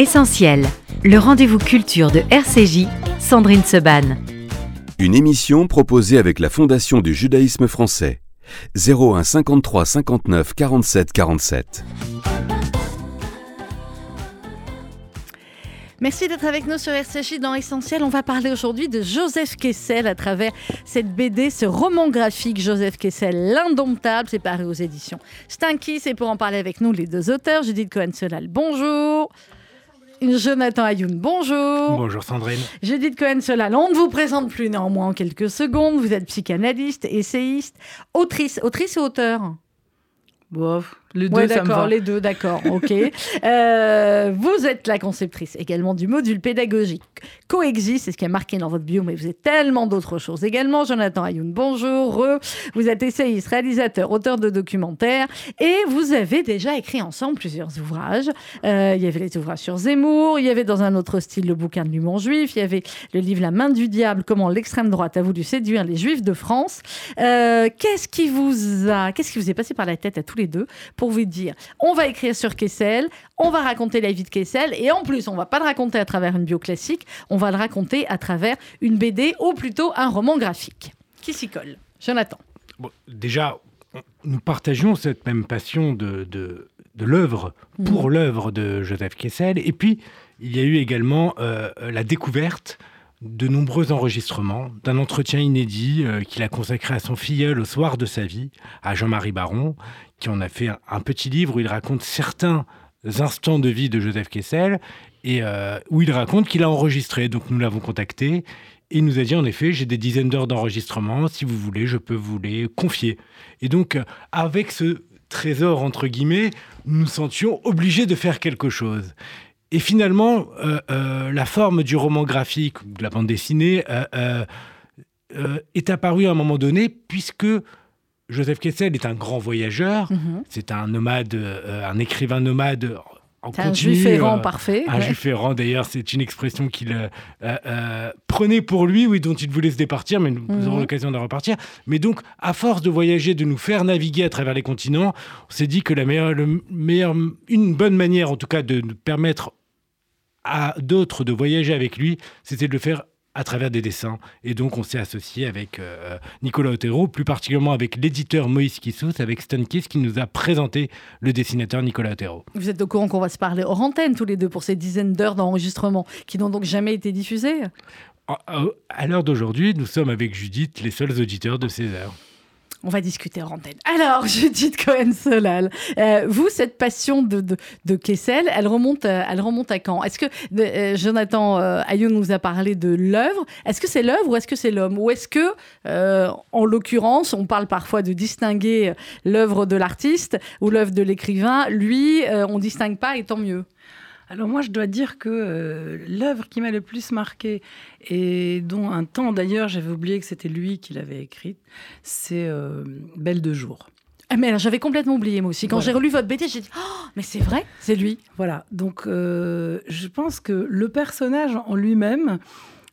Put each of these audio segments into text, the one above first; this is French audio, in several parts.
Essentiel, le rendez-vous culture de RCJ, Sandrine Seban. Une émission proposée avec la Fondation du judaïsme français. 01 53 59 47 47. Merci d'être avec nous sur RCJ dans Essentiel. On va parler aujourd'hui de Joseph Kessel à travers cette BD, ce roman graphique Joseph Kessel, l'indomptable, c'est paru aux éditions Stinky. C'est pour en parler avec nous les deux auteurs. Judith Cohen-Solal, bonjour. Jonathan Ayoun, bonjour. Bonjour Sandrine. Judith Cohen-Solal, on ne vous présente plus néanmoins en quelques secondes. Vous êtes psychanalyste, essayiste, autrice, autrice et auteur. Bof, les deux, Ouais, d'accord, les deux, d'accord, ok. Euh, vous êtes la conceptrice également du module pédagogique Coexiste, c'est ce qui a marqué dans votre bio, mais vous êtes tellement d'autres choses également. Jonathan Ayoun, bonjour. Vous êtes essayiste, réalisateur, auteur de documentaires et vous avez déjà écrit ensemble plusieurs ouvrages. Euh, il y avait les ouvrages sur Zemmour, il y avait dans un autre style le bouquin de l'humour juif, il y avait le livre La main du diable, comment l'extrême droite a voulu séduire les juifs de France. Euh, qu'est-ce qui vous a, qu'est-ce qui vous est passé par la tête à tous les deux pour vous dire on va écrire sur Kessel, on va raconter la vie de Kessel et en plus on va pas le raconter à travers une bio classique, on va le raconter à travers une BD ou plutôt un roman graphique. Qui s'y colle? Jonathan. Bon, déjà, nous partagions cette même passion de, de, de l'œuvre, pour l'œuvre de Joseph Kessel. Et puis, il y a eu également euh, la découverte de nombreux enregistrements, d'un entretien inédit euh, qu'il a consacré à son filleul au soir de sa vie, à Jean-Marie Baron, qui en a fait un, petit livre où il raconte certains instants de vie de Joseph Kessel et euh, où il raconte qu'il a enregistré. Donc nous l'avons contacté et il nous a dit en effet, j'ai des dizaines d'heures d'enregistrement, si vous voulez, je peux vous les confier. Et donc avec ce trésor entre guillemets, nous nous sentions obligés de faire quelque chose. Et finalement, euh, euh, la forme du roman graphique ou de la bande dessinée euh, est apparue à un moment donné puisque Joseph Kessel est un grand voyageur, Mhm. c'est un nomade, un écrivain nomade en C'est un continu. juif errant euh, parfait. un ouais. juif errant, d'ailleurs, c'est une expression qu'il euh, euh, euh, prenait pour lui, oui, dont il voulait se départir, mais nous Mhm. aurons l'occasion de repartir. Mais donc, à force de voyager, de nous faire naviguer à travers les continents, on s'est dit que la meilleure, le meilleur, une bonne manière, en tout cas, de nous permettre à d'autres de voyager avec lui, c'était de le faire à travers des dessins. Et donc, on s'est associé avec euh, Nicolas Otero, plus particulièrement avec l'éditeur Moïse Kissous, avec Stan Kiss, qui nous a présenté le dessinateur Nicolas Otero. Vous êtes au courant qu'on va se parler hors antenne tous les deux pour ces dizaines d'heures d'enregistrement qui n'ont donc jamais été diffusées? À- À à l'heure d'aujourd'hui, nous sommes avec Judith les seuls auditeurs de ces heures. On va discuter hors antenne. Alors, Judith Cohen-Solal, euh, vous, cette passion de, de, de Kessel, elle remonte, à- elle remonte à quand? Est-ce que euh, Jonathan euh, Ayoun nous a parlé de l'œuvre Est-ce que c'est l'œuvre ou est-ce que c'est l'homme? Ou est-ce que, euh, en l'occurrence, on parle parfois de distinguer l'œuvre de l'artiste ou l'œuvre de l'écrivain? Lui, euh, on distingue pas et tant mieux. Alors moi, je dois dire que euh, l'œuvre qui m'a le plus marqué et dont un temps d'ailleurs j'avais oublié que c'était lui qui l'avait écrite, c'est euh, Belle de jour. Ah, mais alors, j'avais complètement oublié, moi aussi. Quand Voilà. j'ai relu votre BD, j'ai dit Oh, mais c'est vrai, c'est lui. Voilà, donc euh, je pense que le personnage en lui-même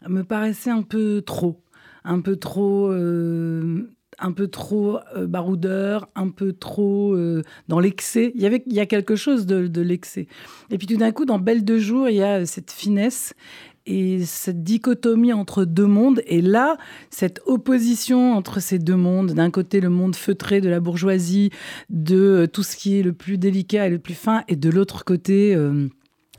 me paraissait un peu trop, un peu trop, euh, un peu trop euh, baroudeur, un peu trop euh, dans l'excès. Il y avait, il y a quelque chose de, l'excès. Et puis tout d'un coup, dans Belle de jour, il y a cette finesse et cette dichotomie entre deux mondes. Et là, cette opposition entre ces deux mondes, d'un côté le monde feutré de la bourgeoisie, de euh, tout ce qui est le plus délicat et le plus fin, et de l'autre côté... euh,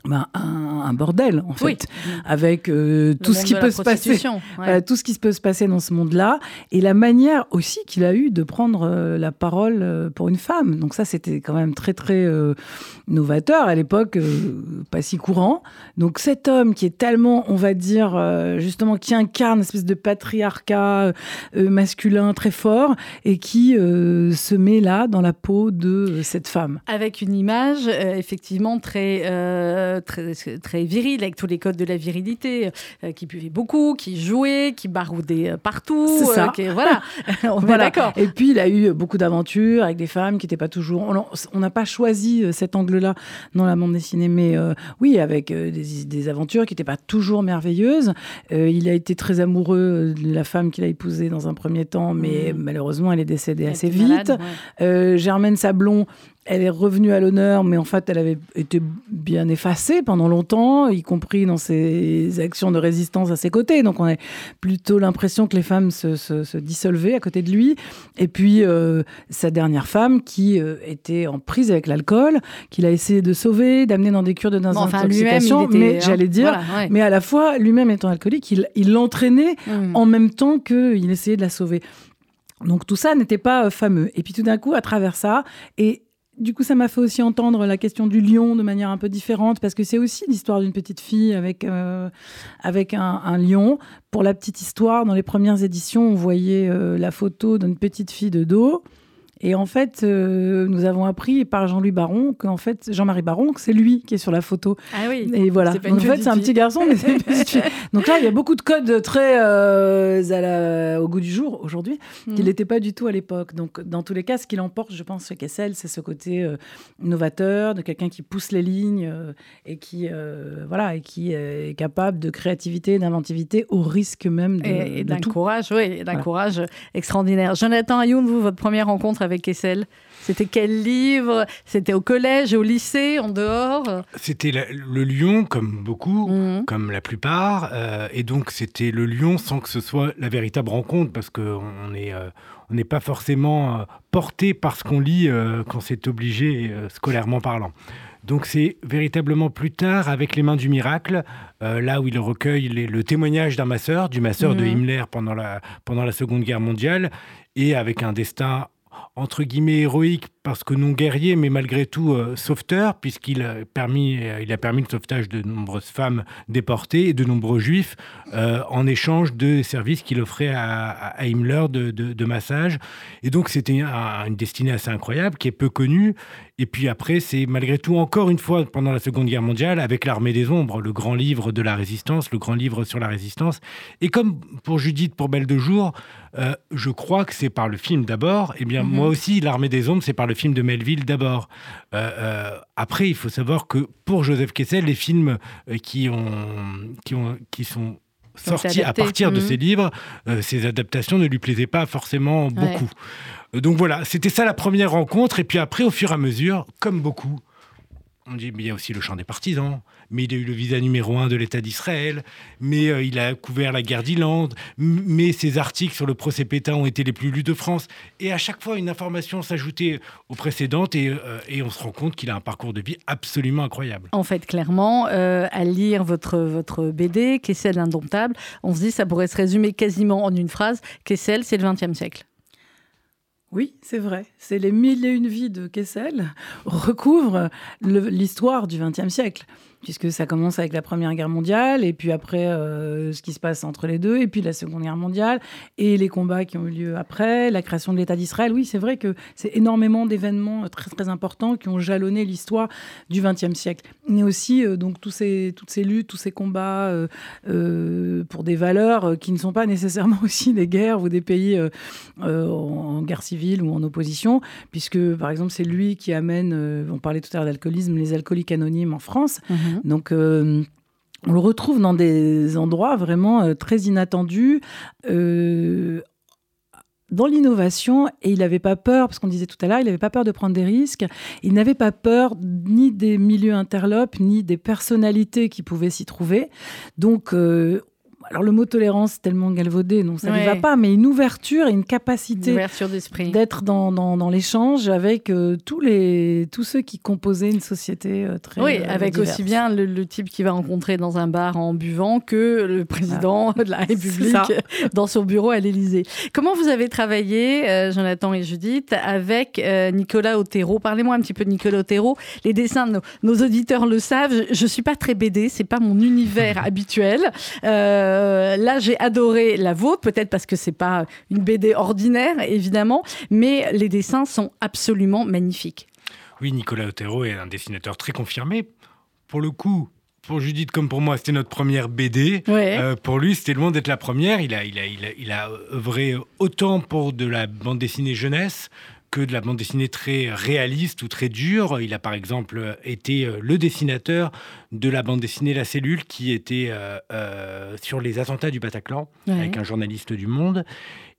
ben, un, un bordel en fait, avec euh, tout ce qui peut se passer, prostitution, ouais. voilà, tout ce qui peut se passer dans ce monde-là, et la manière aussi qu'il a eu de prendre euh, la parole euh, pour une femme. Donc ça, c'était quand même très très novateur à l'époque, pas si courant. Donc cet homme qui est tellement, on va dire, justement, qui incarne une espèce de patriarcat masculin très fort, et qui se met là dans la peau de cette femme. Avec une image effectivement très, euh, très, très virile, avec tous les codes de la virilité, euh, qui buvait beaucoup, qui jouait, qui baroudait euh, partout. C'est ça. qui- voilà, on est Voilà. d'accord. Et puis, il a eu beaucoup d'aventures avec des femmes qui n'étaient pas toujours. on- n'a pas choisi cet angle-là dans la bande dessinée, mais oui, avec des, des aventures qui n'étaient pas toujours merveilleuses. Il a été très amoureux de la femme qu'il a épousée dans un premier temps, mais Mhm. malheureusement, elle est décédée Elle assez vite. malade, ouais. Germaine Sablon elle est revenue à l'honneur, mais en fait, elle avait été bien effacée pendant longtemps, y compris dans ses actions de résistance à ses côtés. Donc, on a plutôt l'impression que les femmes se, se, dissolvaient à côté de lui. Et puis, euh, sa dernière femme, qui euh, était en prise avec l'alcool, qu'il a essayé de sauver, d'amener dans des cures de désintoxication. Enfin, mais j'allais dire, mais à la fois, lui-même étant alcoolique, il l'entraînait mmh. en même temps qu'il essayait de la sauver. Donc tout ça n'était pas euh, fameux. Et puis tout d'un coup, à travers ça, et du coup, ça m'a fait aussi entendre la question du lion de manière un peu différente, parce que c'est aussi l'histoire d'une petite fille avec, euh, un, lion. Pour la petite histoire, dans les premières éditions, on voyait euh, la photo d'une petite fille de dos. Et en fait, euh, nous avons appris par Jean-Louis Baron qu'en fait, Jean-Marie Baron, que c'est lui qui est sur la photo. Ah oui. Et voilà. en fait, c'est un petit garçon, mais c'est une petite fille. Donc là, il y a beaucoup de codes très euh, au goût du jour aujourd'hui, qui mhm. n'étaient pas du tout à l'époque. Donc, dans tous les cas, ce qui l'emporte, je pense, chez Kessel, c'est ce côté euh, novateur, de quelqu'un qui pousse les lignes et qui, voilà, et qui est capable de créativité, d'inventivité, au risque même de. Et, d'un courage, oui, d'un courage extraordinaire. Jonathan Ayoun, vous, votre première rencontre avec Kessel C'était quel livre? C'était au collège, au lycée, en dehors? C'était le Lion, comme beaucoup, mhm. comme la plupart. Euh, et donc, c'était le Lion sans que ce soit la véritable rencontre, parce qu'on est. Euh, on n'est pas forcément euh, porté par ce qu'on lit quand c'est obligé, scolairement parlant. Donc c'est véritablement plus tard, avec les mains du miracle, là où il recueille le témoignage d'un masseur, du masseur de mhm. Himmler pendant la, pendant la Seconde Guerre mondiale, et avec un destin entre guillemets héroïque parce que non guerrier, mais malgré tout euh, sauveteur, puisqu'il a, permis, euh, il a permis le sauvetage de nombreuses femmes déportées et de nombreux juifs euh, en échange de services qu'il offrait à, Himmler de, de, massage. Et donc c'était une destinée assez incroyable qui est peu connue. Et puis après, c'est malgré tout encore une fois pendant la Seconde Guerre mondiale avec l'armée des ombres, le grand livre de la résistance, le grand livre sur la résistance. Et comme pour Judith, pour Belle de Jour, je crois que c'est par le film d'abord. Et eh bien, mhm. moi aussi, l'armée des ombres, c'est par le film de Melville d'abord. Euh, euh, après, il faut savoir que pour Joseph Kessel, les films euh, qui, ont, qui, ont, qui sont sortis à partir de ses mhm. livres, ces adaptations ne lui plaisaient pas forcément beaucoup. donc voilà, c'était ça la première rencontre. Et puis après, au fur et à mesure, comme beaucoup, on dit, mais il y a aussi le chant des partisans, mais il a eu le visa numéro un de l'État d'Israël, mais euh, il a couvert la guerre d'Irlande, mais ses articles sur le procès Pétain ont été les plus lus de France. Et à chaque fois, une information s'ajoutait aux précédentes et, euh, on se rend compte qu'il a un parcours de vie absolument incroyable. En fait, clairement, euh, à lire votre, votre BD, Kessel indomptable, on se dit ça pourrait se résumer quasiment en une phrase, Kessel, c'est le XXe siècle. Oui, c'est vrai. C'est les mille et une vies de Kessel recouvrent l'histoire du XXe siècle puisque ça commence avec la Première Guerre mondiale, et puis après euh, ce qui se passe entre les deux, et puis la Seconde Guerre mondiale, et les combats qui ont eu lieu après, la création de l'État d'Israël. Oui, c'est vrai que c'est énormément d'événements très très importants qui ont jalonné l'histoire du XXe siècle. Mais aussi euh, donc toutes ces luttes, tous ces combats euh, pour des valeurs qui ne sont pas nécessairement aussi des guerres ou des pays en guerre civile ou en opposition, puisque par exemple c'est lui qui amène, on parlait tout à l'heure d'alcoolisme, les alcooliques anonymes en France. Mhm. Mhm. Donc, euh, on le retrouve dans des endroits vraiment euh, très inattendus. Euh, dans l'innovation, et il n'avait pas peur, parce qu'on disait tout à l'heure, il n'avait pas peur de prendre des risques, il n'avait pas peur ni des milieux interlopes, ni des personnalités qui pouvaient s'y trouver. Donc, alors le mot tolérance tellement galvaudé, non, ça ne va pas, mais une ouverture et une capacité d'être dans, dans, l'échange avec euh, tous, les, tous ceux qui composaient une société euh, très Oui, euh, avec aussi bien le, type qui va rencontrer dans un bar en buvant que le président ah. de la République dans son bureau à l'Élysée. Comment vous avez travaillé, Jonathan et Judith, avec Nicolas Otero? Parlez-moi un petit peu de Nicolas Otero. Les dessins, nos, nos auditeurs le savent, je ne suis pas très BD, c'est pas mon univers habituel. Euh, là, j'ai adoré la vôtre, peut-être parce que c'est pas une BD ordinaire, évidemment, mais les dessins sont absolument magnifiques. Oui, Nicolas Otero est un dessinateur très confirmé. Pour le coup, pour Judith comme pour moi, c'était notre première BD. Euh, pour lui, c'était loin d'être la première. Il a, il, a, il, a, il a œuvré autant pour de la bande dessinée jeunesse que de la bande dessinée très réaliste ou très dure. Il a par exemple été euh, le dessinateur de la bande dessinée La Cellule qui était euh, euh, sur les attentats du Bataclan avec un journaliste du Monde.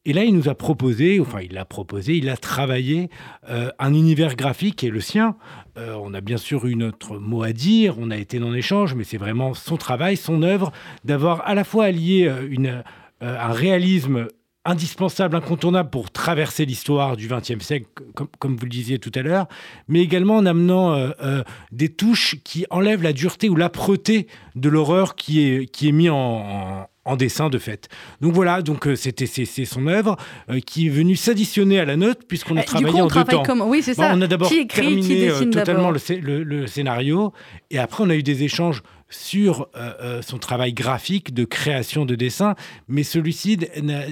Et là, il nous a proposé, enfin, il a proposé, il a travaillé euh, un univers graphique qui est le sien. Euh, on a bien sûr eu notre mot à dire, on a été dans l'échange, mais c'est vraiment son travail, son œuvre, d'avoir à la fois allié une, un réalisme indispensable, incontournable pour traverser l'histoire du XXe siècle, comme, vous le disiez tout à l'heure, mais également en amenant euh, euh, des touches qui enlèvent la dureté ou l'âpreté de l'horreur qui est, qui est mis en, dessin de fait. Donc voilà, donc euh, c'était c'est son œuvre qui est venue s'additionner à la note puisqu'on a travaillé en deux temps. Oui, c'est ça. on a d'abord terminé totalement le, scénario et après on a eu des échanges sur euh, euh, son travail graphique de création de dessin, mais celui-ci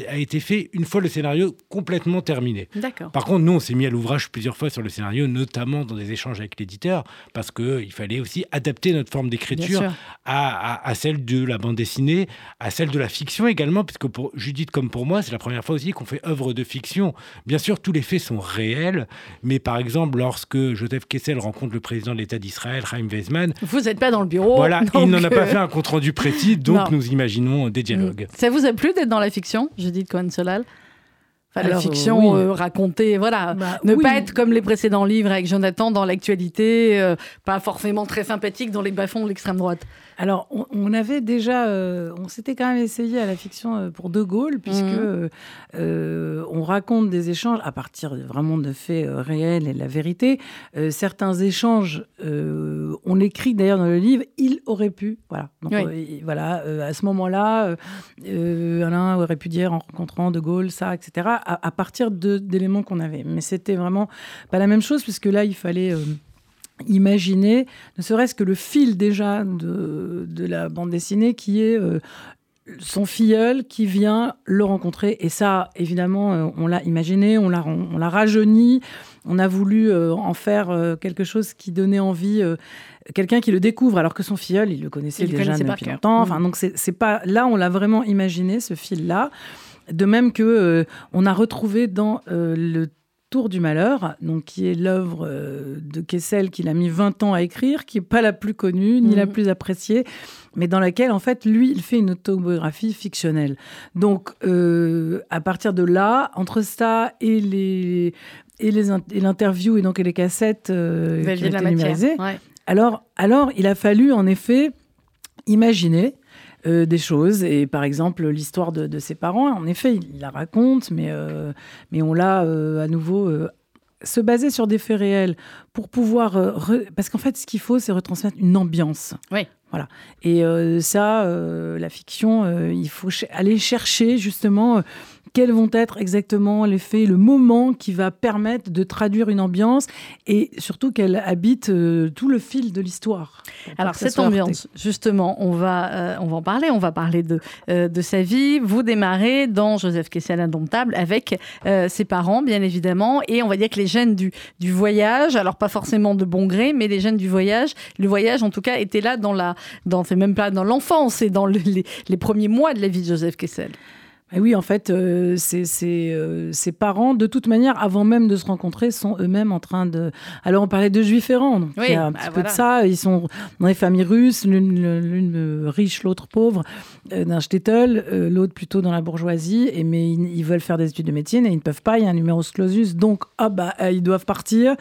a été fait une fois le scénario complètement terminé. Par contre, nous, on s'est mis à l'ouvrage plusieurs fois sur le scénario, notamment dans des échanges avec l'éditeur, parce qu'il fallait aussi adapter notre forme d'écriture à, celle de la bande dessinée, à celle de la fiction également, puisque pour Judith comme pour moi, c'est la première fois aussi qu'on fait œuvre de fiction. Bien sûr, tous les faits sont réels, mais par exemple, lorsque Joseph Kessel rencontre le président de l'État d'Israël, Chaim Weizmann... Vous n'êtes pas dans le bureau Voilà, il n'en a pas fait un compte rendu précis, donc nous imaginons des dialogues. Ça vous a plu d'être dans la fiction, Judith Cohen-Solal la fiction euh, racontée, voilà. Bah, ne pas être comme les précédents livres avec Jonathan dans l'actualité, euh, pas forcément très sympathique dans les bas-fonds de l'extrême droite. Alors, on, avait déjà, euh, on s'était quand même essayé à la fiction euh, pour De Gaulle, puisque mhm. euh, on raconte des échanges à partir vraiment de faits réels et de la vérité. certains échanges, on écrit d'ailleurs dans le livre, il aurait pu, voilà. Donc, voilà, à ce moment-là, Alain aurait pu dire en rencontrant De Gaulle ça, etc. À, à partir d'éléments qu'on avait. Mais c'était vraiment pas la même chose, puisque là, il fallait imaginer, ne serait-ce que le fil déjà de, la bande dessinée qui est euh, son filleul qui vient le rencontrer. Et ça, évidemment, euh, on l'a imaginé, on l'a, on, l'a rajeuni, on a voulu euh, en faire quelque chose qui donnait envie. Quelqu'un qui le découvre alors que son filleul, il le connaissait déjà depuis longtemps. Enfin, mm. donc c'est, pas là, on l'a vraiment imaginé ce fil-là. De même que on a retrouvé dans le Tour du malheur, donc qui est l'œuvre euh, de Kessel qu'il a mis 20 ans à écrire, qui n'est pas la plus connue ni la mhm. plus appréciée, mais dans laquelle en fait lui il fait une autobiographie fictionnelle. Donc euh, à partir de là, entre ça et les et les l'interview et donc les cassettes euh, qui ont été numérisées, alors alors il a fallu en effet imaginer euh, des choses. Et par exemple, l'histoire de, ses parents, en effet, il la raconte, mais, euh, mais on l'a euh, à nouveau se baser sur des faits réels pour pouvoir... Parce qu'en fait, ce qu'il faut, c'est retransmettre une ambiance. Oui. Voilà. Et ça, la fiction, il faut aller chercher justement quels vont être exactement les faits, le moment qui va permettre de traduire une ambiance et surtout qu'elle habite euh, tout le fil de l'histoire. Alors cette ambiance, justement, on va, euh, on va en parler, on va parler de, euh, de sa vie. Vous démarrez dans Joseph Kessel Indomptable avec ses parents, bien évidemment, et on va dire que les gènes du, du voyage, alors pas forcément de bon gré, mais les gènes du voyage, le voyage en tout cas était là dans la, dans, c'est même pas dans l'enfance, c'est dans les, les premiers mois de la vie de Joseph Kessel oui, en fait, euh, euh, ses, parents, de toute manière, avant même de se rencontrer, sont eux-mêmes en train de. Alors, on parlait de juifs errants, donc il y a un petit bah, peu de ça. Ils sont dans des familles russes, l'une riche, l'autre pauvre, euh, d'un shtetl, l'autre plutôt dans la bourgeoisie, et, mais ils, veulent faire des études de médecine et ils ne peuvent pas, il y a un numéro clausus, donc ah, bah, ils doivent partir.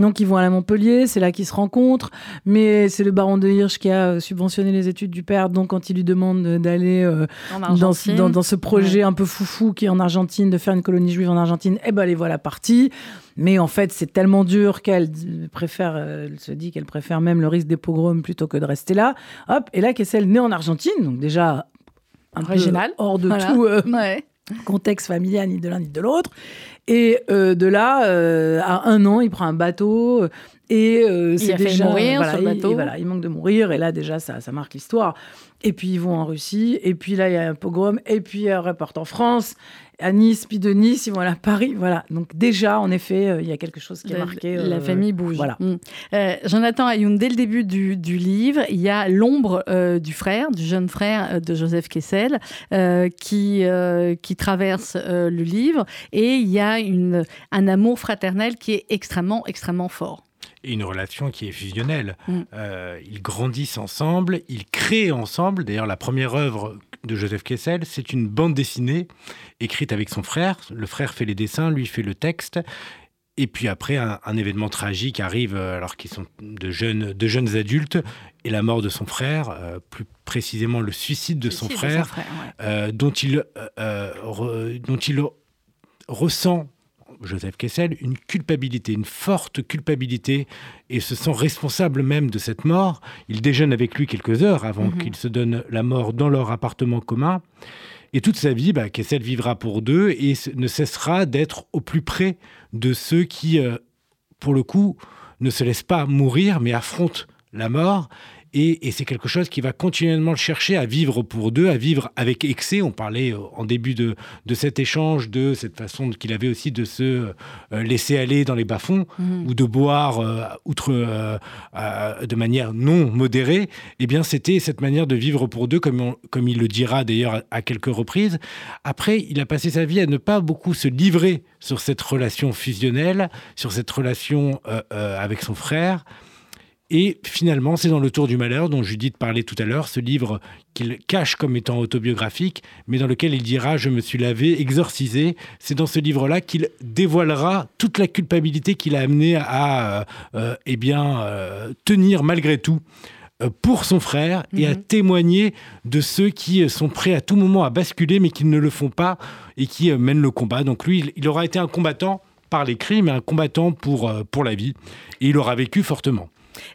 Donc ils vont à la Montpellier, c'est là qu'ils se rencontrent, mais c'est le baron de Hirsch qui a euh, subventionné les études du père, donc quand il lui demande d'aller euh, dans, ce projet un peu foufou qui est en Argentine, de faire une colonie juive en Argentine, eh ben les voilà partis. Mais en fait, c'est tellement dur qu'elle préfère, euh, elle se dit qu'elle préfère même le risque des pogroms plutôt que de rester là. Hop, et là, Kessel née en Argentine, donc déjà un Original. hors de tout contexte familial ni de l'un ni de l'autre. Et euh, de là, euh, à un an, il prend un bateau. Et euh, c'est déjà. mourir sur le bateau. voilà, il manque de mourir. Et là, déjà, ça, ça marque l'histoire. Et puis, ils vont en Russie. Et puis là, il y a un pogrom. Et puis, un report en France à Nice, puis de Nice, ils vont aller à Paris. Voilà. Donc déjà, en effet, euh, il y a quelque chose qui est marqué. la euh, famille bouge. Voilà. Mm. Euh, Jonathan Ayoun, dès le début du, livre, il y a l'ombre du frère, du jeune frère de Joseph Kessel, qui, qui traverse le livre. Et il y a une, un amour fraternel qui est extrêmement, extrêmement fort et une relation qui est fusionnelle. Mm. ils grandissent ensemble, ils créent ensemble. D'ailleurs, la première œuvre de Joseph Kessel, c'est une bande dessinée écrite avec son frère. Le frère fait les dessins, lui fait le texte. Et puis après, un, événement tragique arrive euh, alors qu'ils sont de jeunes, de jeunes adultes et la mort de son frère, euh, plus précisément le suicide de son frère, euh, dont, il, dont il ressent, Joseph Kessel, une culpabilité, une forte culpabilité, et se sent responsable même de cette mort. Il déjeune avec lui quelques heures avant mhm. qu'il se donne la mort dans leur appartement commun. Et toute sa vie, bah, Kessel vivra pour deux et ne cessera d'être au plus près de ceux qui, euh, pour le coup, ne se laissent pas mourir, mais affrontent la mort et, c'est quelque chose qui va continuellement le chercher à vivre pour deux, à vivre avec excès. On parlait euh, en début de, cet échange de cette façon qu'il avait aussi de se euh, laisser aller dans les bas-fonds mhm. ou de boire euh, outre de manière non modérée. Eh bien, c'était cette manière de vivre pour deux, comme, comme il le dira d'ailleurs à quelques reprises. Après, il a passé sa vie à ne pas beaucoup se livrer sur cette relation fusionnelle, sur cette relation avec son frère. Et finalement, c'est dans Le Tour du Malheur, dont Judith parlait tout à l'heure, ce livre qu'il cache comme étant autobiographique, mais dans lequel il dira Je me suis lavé, exorcisé. C'est dans ce livre-là qu'il dévoilera toute la culpabilité qu'il a amené à euh, euh, eh bien, euh, tenir malgré tout pour son frère et à mhm. témoigner de ceux qui sont prêts à tout moment à basculer, mais qui ne le font pas et qui mènent le combat. Donc lui, il aura été un combattant par l'écrit, mais un combattant pour, pour la vie. Et il aura vécu fortement.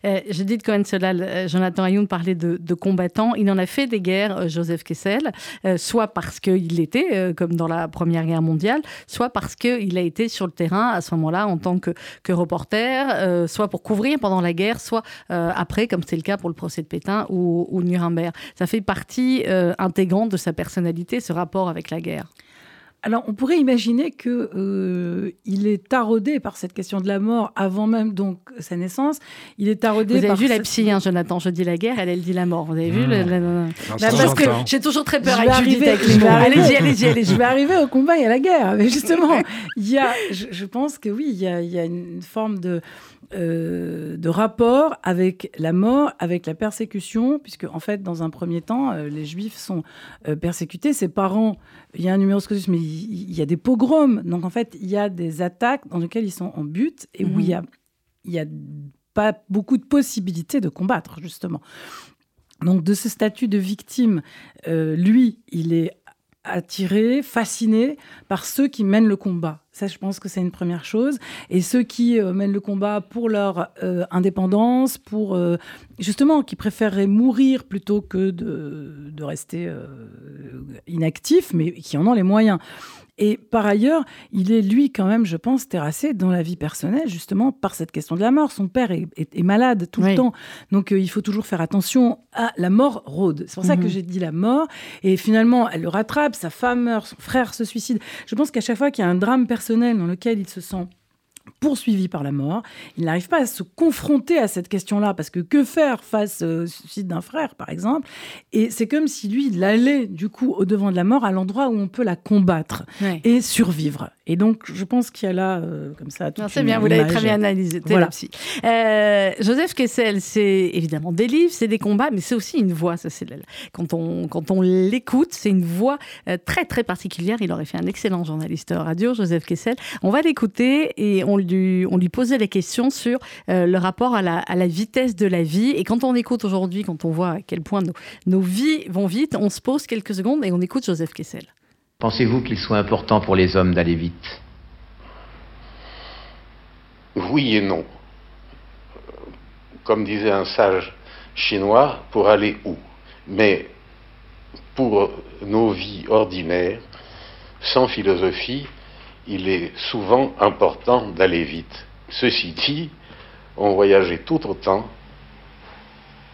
Euh, je dis de Cohen Solal, euh, Jonathan Ayoun parlait de, combattants. Il en a fait des guerres, euh, Joseph Kessel, soit parce qu'il était, comme dans la Première Guerre mondiale, soit parce qu'il a été sur le terrain à ce moment-là en tant que, reporter, soit pour couvrir pendant la guerre, soit après, comme c'est le cas pour le procès de Pétain ou Nuremberg. Ça fait partie intégrante de sa personnalité, ce rapport avec la guerre. Alors, on pourrait imaginer qu'il euh, est taraudé par cette question de la mort avant même donc sa naissance. Il est taraudé. Vous avez vu la psy, hein, Jonathan. Je dis la guerre, elle, elle dit la mort. Vous avez vu mmh. Parce que j'ai toujours très peur avec Judith avec les mots. Allez-y, allez-y, allez Je vais arriver au combat et à la guerre. Mais justement, il y a, je, pense que oui, il y a, il y a une forme de euh, de rapport avec la mort, avec la persécution, puisque en fait, dans un premier temps, euh, les Juifs sont euh, persécutés. Ses parents, il y a un numéro scausus, mais il, y a des pogroms. Donc en fait, il y a des attaques dans lesquelles ils sont en but et où il y a, il y a pas beaucoup de possibilités de combattre justement. Donc de ce statut de victime, lui, il est attiré, fasciné par ceux qui mènent le combat. Ça, je pense que c'est une première chose. Et ceux qui euh, mènent le combat pour leur euh, indépendance, pour euh, justement, qui préféreraient mourir plutôt que de, de rester inactifs, mais qui en ont les moyens. Et par ailleurs, il est, lui, quand même, je pense, terrassé dans la vie personnelle, justement, par cette question de la mort. Son père est, malade tout le temps. Donc, euh, il faut toujours faire attention à la mort rôde. C'est pour ça que mhm. j'ai dit la mort. Et finalement, elle le rattrape, sa femme meurt, son frère se suicide. Je pense qu'à chaque fois qu'il y a un drame personnel dans lequel il se sent poursuivi par la mort. Il n'arrive pas à se confronter à cette question-là, parce que que faire face au suicide d'un frère, par exemple? Et c'est comme si lui, il allait du coup au devant de la mort, à l'endroit où on peut la combattre et survivre. Et donc, je pense qu'il y a là, euh, comme ça, tout C'est bien, vous l'avez très bien analysé. Voilà. Euh, Joseph Kessel, c'est évidemment des livres, c'est des combats, mais c'est aussi une voix. Ça, c'est quand on quand on l'écoute, c'est une voix euh, très très particulière. Il aurait fait un excellent journaliste radio, Joseph Kessel. On va l'écouter et on lui on lui posait les questions sur le rapport à la, à la vitesse de la vie. Et quand on écoute aujourd'hui, quand on voit à quel point nos, nos vies vont vite, on se pose quelques secondes et on écoute Joseph Kessel. Pensez-vous qu'il soit important pour les hommes d'aller vite? Oui et non. Comme disait un sage chinois, pour aller où? Mais pour nos vies ordinaires, sans philosophie, il est souvent important d'aller vite. Ceci dit, on voyageait tout autant,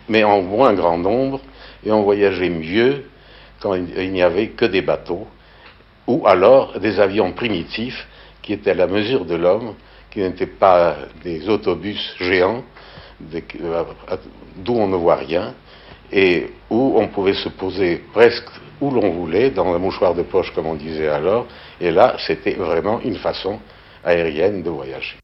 mais en moins grand nombre, et on voyageait mieux quand il n'y avait que des bateaux, ou alors des avions primitifs qui étaient à la mesure de l'homme, qui n'étaient pas des autobus géants euh, d'où on ne voit rien et où on pouvait se poser presque où l'on voulait, dans un mouchoir de poche comme on disait alors, et là c'était vraiment une façon aérienne de voyager.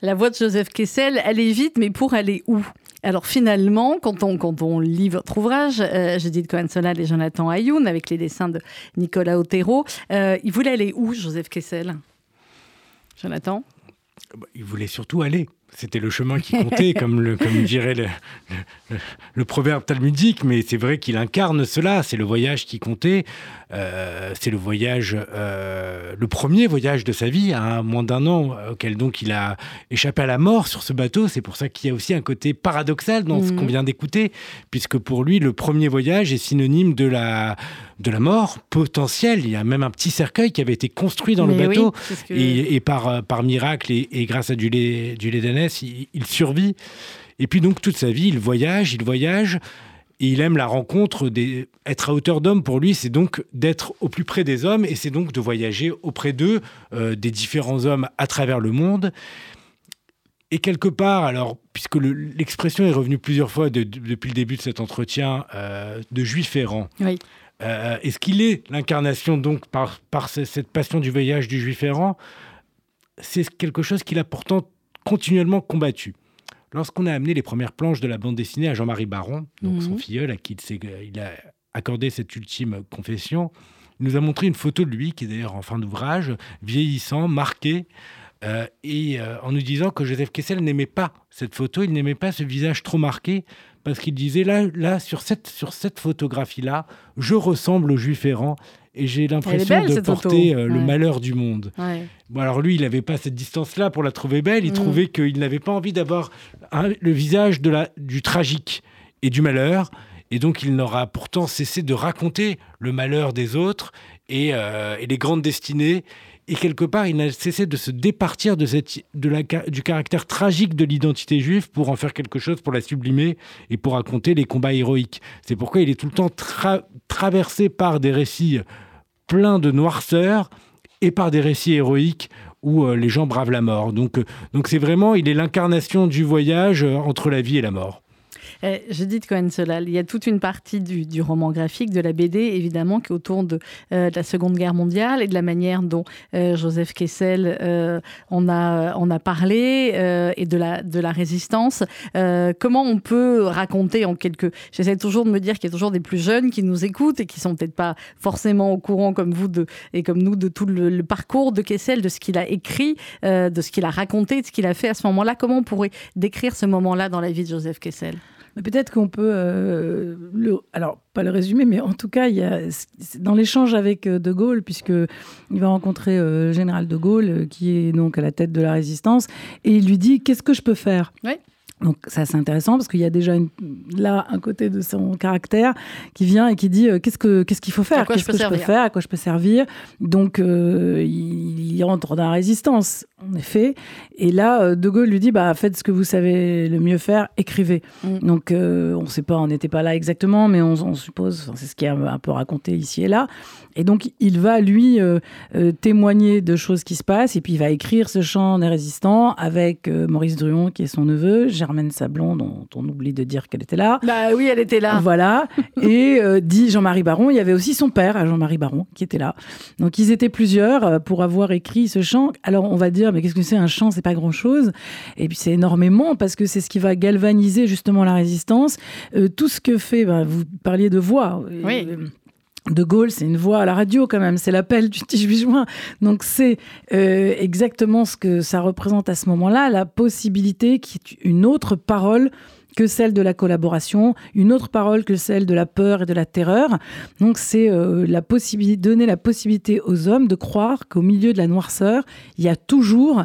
La voix de Joseph Kessel, elle est vite, mais pour aller où? Alors finalement, quand on, quand on lit votre ouvrage, euh, Judith Cohen-Solal et Jonathan Ayoun, avec les dessins de Nicolas Otero, euh, il voulait aller où, Joseph Kessel? Jonathan? Il voulait surtout aller. C'était le chemin qui comptait, comme, le, comme dirait le, le, proverbe talmudique, mais c'est vrai qu'il incarne cela. C'est le voyage qui comptait. Euh, c'est le voyage, euh, le premier voyage de sa vie, à moins d'un an, auquel donc il a échappé à la mort sur ce bateau. C'est pour ça qu'il y a aussi un côté paradoxal dans ce mhm. qu'on vient d'écouter, puisque pour lui, le premier voyage est synonyme de la, de la mort potentielle. Il y a même un petit cercueil qui avait été construit dans le bateau, et, par, par miracle et, grâce à du lait, du lait il, survit. Et puis donc toute sa vie, il voyage, il voyage, et il aime la rencontre. Des... Être à hauteur d'homme, pour lui, c'est donc d'être au plus près des hommes, et c'est donc de voyager auprès d'eux, euh, des différents hommes à travers le monde. Et quelque part, alors, puisque l'expression est revenue plusieurs fois depuis le début de cet entretien, euh, de juif errant, euh, est-ce qu'il est, l'incarnation, donc, par, par cette passion du voyage du juif errant? C'est quelque chose qu'il a pourtant continuellement combattu. Lorsqu'on a amené les premières planches de la bande dessinée à Jean-Marie Baron, donc son mhm. filleul à qui il, a accordé cette ultime confession, il nous a montré une photo de lui, qui est d'ailleurs en fin d'ouvrage, vieillissant, marqué, euh, et euh, en nous disant que Joseph Kessel n'aimait pas cette photo, il n'aimait pas ce visage trop marqué, parce qu'il disait là, là sur cette, sur cette photographie-là, je ressemble au juif errant et j'ai l'impression de porter euh, le malheur du monde. Bon, alors lui, il n'avait pas cette distance-là pour la trouver belle, il mm. trouvait qu'il n'avait pas envie d'avoir le visage de la, du tragique et du malheur, et donc il n'aura pourtant cessé de raconter le malheur des autres et, euh, et les grandes destinées et quelque part, il n'a cessé de se départir de la, du caractère tragique de l'identité juive pour en faire quelque chose, pour la sublimer et pour raconter les combats héroïques. C'est pourquoi il est tout le temps traversé par des récits pleins de noirceur et par des récits héroïques où euh, les gens bravent la mort. Donc, euh, donc c'est vraiment, il est l'incarnation du voyage euh, entre la vie et la mort. Eh, Judith Cohen-Solal, il y a toute une partie du, roman graphique, de la BD, évidemment, qui est autour de, euh, la Seconde Guerre mondiale et de la manière dont euh, Joseph Kessel euh, en, a, parlé et de la, de résistance. comment on peut raconter en quelques... J'essaie toujours de me dire qu'il y a toujours des plus jeunes qui nous écoutent et qui sont peut-être pas forcément au courant comme vous de, et comme nous de tout le, parcours de Kessel, de ce qu'il a écrit, de ce qu'il a raconté, de ce qu'il a fait à ce moment-là. Comment on pourrait décrire ce moment-là dans la vie de Joseph Kessel? Peut-être qu'on peut, euh, le, alors pas le résumer, mais en tout cas, il y a, dans l'échange avec euh, De Gaulle, puisque il va rencontrer euh, général De Gaulle, qui est donc à la tête de la résistance, et il lui dit qu'est-ce que je peux faire? Oui. Donc ça c'est intéressant parce qu'il y a déjà une, là un côté de son caractère qui vient et qui dit qu'est-ce que qu'est-ce qu'il faut faire, qu'est-ce que je peux faire, à quoi je peux servir? Donc il, il, rentre dans la résistance en effet. Et là, euh, De Gaulle lui dit bah, faites ce que vous savez le mieux faire, écrivez. Mm. Donc, euh, on ne sait pas, on n'était pas là exactement, mais on, suppose, c'est ce qui est un peu raconté ici et là. Et donc, il va, lui, euh, témoigner de choses qui se passent, et puis il va écrire ce chant des résistants avec Maurice Druon, qui est son neveu, Germaine Sablon, dont on oublie de dire qu'elle était là. Bah oui, elle était là. Voilà. et dit Jean-Marie Baron, il y avait aussi son père, Jean-Marie Baron, qui était là. Donc, ils étaient plusieurs pour avoir écrit ce chant. Alors, on va dire mais qu'est-ce que c'est un chant? C'est pas grand-chose. Et puis c'est énormément parce que c'est ce qui va galvaniser justement la résistance. Euh, tout ce que fait, ben, vous parliez de voix. Oui. Euh, de Gaulle, c'est une voix à la radio quand même, c'est l'appel du 18 juin. Donc c'est euh, exactement ce que ça représente à ce moment-là, la possibilité qu'il y ait une autre parole que celle de la collaboration, une autre parole que celle de la peur et de la terreur. Donc c'est euh, la possibilité, donner la possibilité aux hommes de croire qu'au milieu de la noirceur, il y a toujours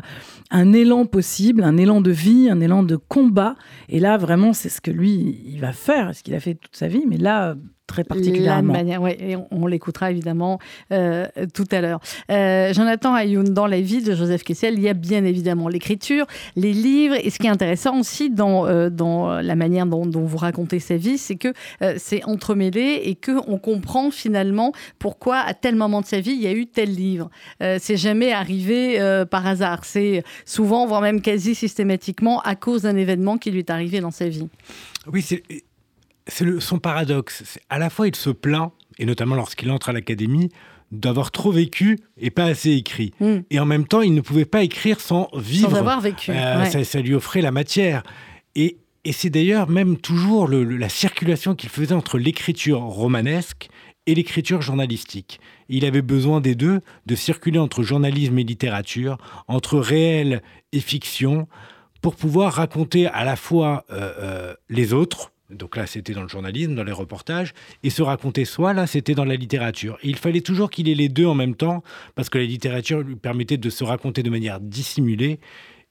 un élan possible, un élan de vie, un élan de combat. Et là, vraiment, c'est ce que lui, il va faire, ce qu'il a fait toute sa vie. Mais là, très particulièrement. manière, ouais, et on, l'écoutera évidemment euh, tout à l'heure. Euh, Jonathan Ayoun, dans la vie de Joseph Kessel, il y a bien évidemment l'écriture, les livres, et ce qui est intéressant aussi dans, euh, dans la manière dont, vous racontez sa vie, c'est que c'est entremêlé et que on comprend finalement pourquoi à tel moment de sa vie il y a eu tel livre. c'est jamais arrivé par hasard, c'est souvent, voire même quasi systématiquement, à cause d'un événement qui lui est arrivé dans sa vie. Oui, c'est c'est son paradoxe. À la fois, il se plaint, et notamment lorsqu'il entre à l'académie, d'avoir trop vécu et pas assez écrit. Hmm. Et en même temps, il ne pouvait pas écrire sans vivre. Sans avoir vécu. Euh, ça, lui offrait la matière. Et c'est d'ailleurs même toujours la circulation qu'il faisait entre l'écriture romanesque et l'écriture journalistique. Il avait besoin des deux, de circuler entre journalisme et littérature, entre réel et fiction, pour pouvoir raconter à la fois euh, euh, les autres, donc là c'était dans le journalisme, dans les reportages, et se raconter soi, là c'était dans la littérature. il fallait toujours qu'il ait les deux en même temps, parce que la littérature lui permettait de se raconter de manière dissimulée,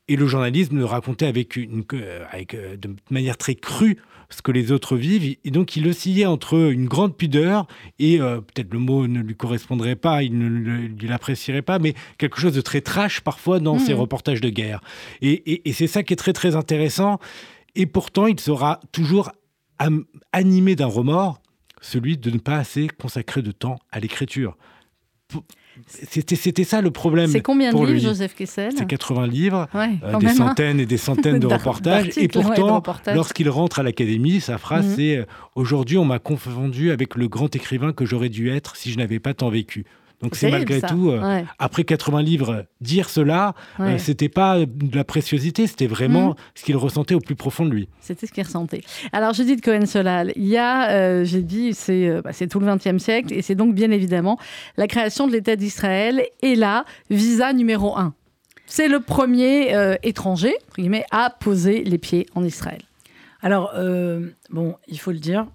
et le journalisme le racontait avec, une, euh, avec de manière très crue ce que les autres vivent. Et donc, il oscillait entre une grande pudeur et euh, peut-être le mot ne lui correspondrait pas, il ne l'apprécierait pas, mais quelque chose de très trash parfois dans ses mmh. reportages de guerre. Et, c'est ça qui est très très intéressant. Et pourtant, il sera toujours animé d'un remords, celui de ne pas assez consacrer de temps à l'écriture. C'était ça le problème. C'est combien de livres, Joseph Kessel C'est 80 livres, euh, des hein. centaines et des centaines de reportages. Et pourtant, lorsqu'il rentre à l'académie, sa phrase mhm. c'est euh, Aujourd'hui, on m'a confondu avec le grand écrivain que j'aurais dû être si je n'avais pas tant vécu. Donc c'est malgré tout, euh, après 80 livres, dire cela, euh, c'était pas de la préciosité, c'était vraiment mhm. ce qu'il ressentait au plus profond de lui. C'était ce qu'il ressentait. Alors je dis de Cohen Solal, il y a, euh, j'ai dit, c'est bah, tout le XXe siècle, et c'est donc bien évidemment la création de l'État d'Israël, et là, visa numéro un. C'est le premier étranger, à poser les pieds en Israël. Alors, bon, il faut le dire,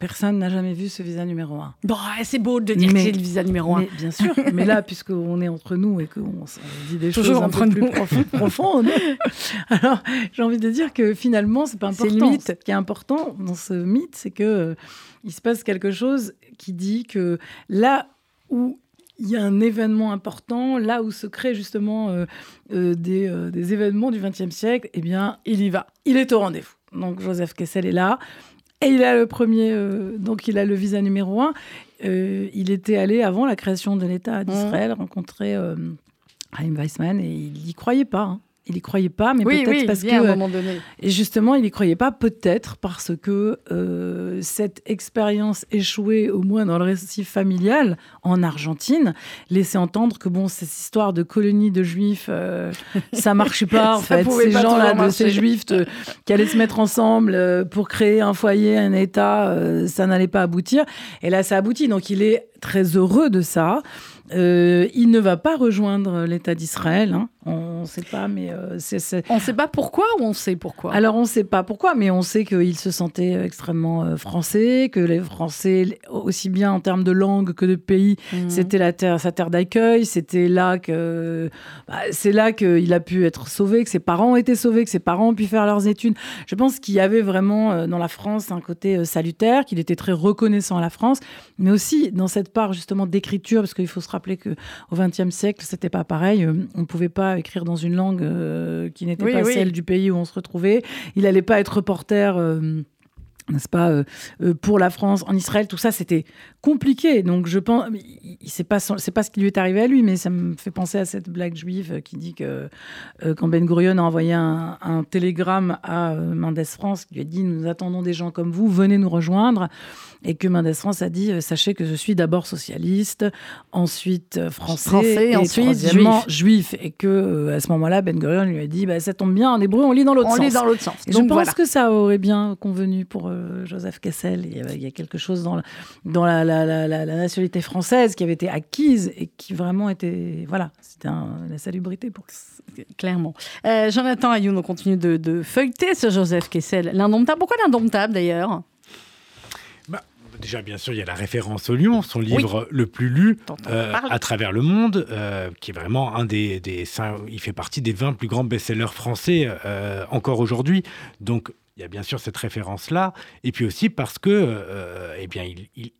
Personne n'a jamais vu ce visa numéro 1. Bon, c'est beau de dire que c'est le visa numéro 1. bien sûr, mais là, puisqu'on est entre nous et qu'on dit des choses un peu plus profondes, alors j'ai envie de dire que finalement, c'est pas important. Ce qui est important dans ce mythe, c'est que euh, il se passe quelque chose qui dit que là où il y a un événement important, là où se créent justement euh, euh, des, des, événements du XXe siècle, eh bien, il y va. Il est au rendez-vous. Donc Joseph Kessel est là. Et il a le premier, euh, donc il a le visa numéro un. Euh, il était allé avant la création de l'État d'Israël rencontrer euh, Chaim Weissman et il n'y croyait pas. Hein. Il n'y croyait pas, mais peut-être parce que. À un moment donné. Et justement, il n'y croyait pas, peut-être parce que euh, cette expérience échouée, au moins dans le récit familial, en Argentine, laissait entendre que, bon, cette histoire de colonie de juifs, euh, ça marchait pas, en fait. Ces gens-là, de ces juifs qui allaient se mettre ensemble euh, pour créer un foyer, un État, ça n'allait pas aboutir. Et là, ça aboutit. Donc, il est très heureux de ça. Euh, il ne va pas rejoindre l'État d'Israël. Hein. On ne sait pas, mais euh, c'est, On ne sait pas pourquoi ou on sait pourquoi? Alors, on ne sait pas pourquoi, mais on sait qu'il se sentait extrêmement euh, français, que les Français, aussi bien en termes de langue que de pays, mhm. c'était la terre, sa terre d'accueil. C'était là que, bah, c'est là qu'il a pu être sauvé, que ses parents ont été sauvés, que ses parents ont pu faire leurs études. Je pense qu'il y avait vraiment dans la France un côté salutaire, qu'il était très reconnaissant à la France, mais aussi dans cette part justement d'écriture, parce qu'il faut se rappeler rappeler que au XXe siècle, c'était pas pareil. Euh, on ne pouvait pas écrire dans une langue euh, qui n'était pas celle du pays où on se retrouvait. Il n'allait pas être reporter. Euh, n'est-ce pas, pour la France, en Israël, tout ça, c'était compliqué. Donc, je pense, c'est pas, c'est pas ce qui lui est arrivé à lui, mais ça me fait penser à cette blague juive qui dit que quand Ben Gurion a envoyé un, un télégramme à Mendes France, qui lui a dit Nous attendons des gens comme vous, venez nous rejoindre et que Mendes France a dit euh, sachez que je suis d'abord socialiste, ensuite euh, français, et ensuite juif. et que euh, à ce moment-là Ben Gurion lui a dit bah, ça tombe bien en hébreu on lit dans l'autre sens. On lit dans l'autre sens. je pense que ça aurait bien convenu pour Joseph Kessel. Il y, a, quelque chose dans, dans la, la, nationalité française qui avait été acquise et qui vraiment était voilà c'était la salubrité pour clairement. Jonathan Ayoun, on continue de, de feuilleter ce Joseph Kessel, l'indomptable. Pourquoi l'indomptable d'ailleurs? Déjà, bien sûr, il y a la référence au lion, son livre le plus lu euh, à travers le monde, euh, qui est vraiment un des, des il fait partie des 20 plus grands best-sellers français euh, encore aujourd'hui. Donc, il y a bien sûr cette référence-là, et puis aussi parce que, eh bien,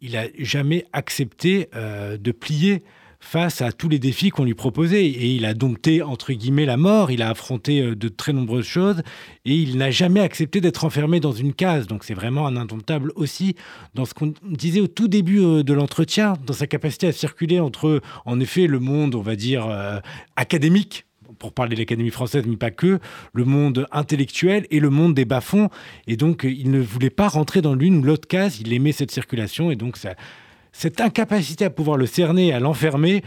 il, a jamais accepté de plier face à tous les défis qu'on lui proposait. Et il a dompté, entre guillemets, la mort, il a affronté euh, de très nombreuses choses, et il n'a jamais accepté d'être enfermé dans une case. Donc c'est vraiment un indomptable aussi dans ce qu'on disait au tout début euh, de l'entretien, dans sa capacité à circuler entre, en effet, le monde, on va dire, euh, académique, pour parler de l'Académie française, mais pas que, le monde intellectuel et le monde des bas-fonds. Et donc, il ne voulait pas rentrer dans l'une ou l'autre case, il aimait cette circulation, et donc ça, cette incapacité à pouvoir le cerner, à l'enfermer,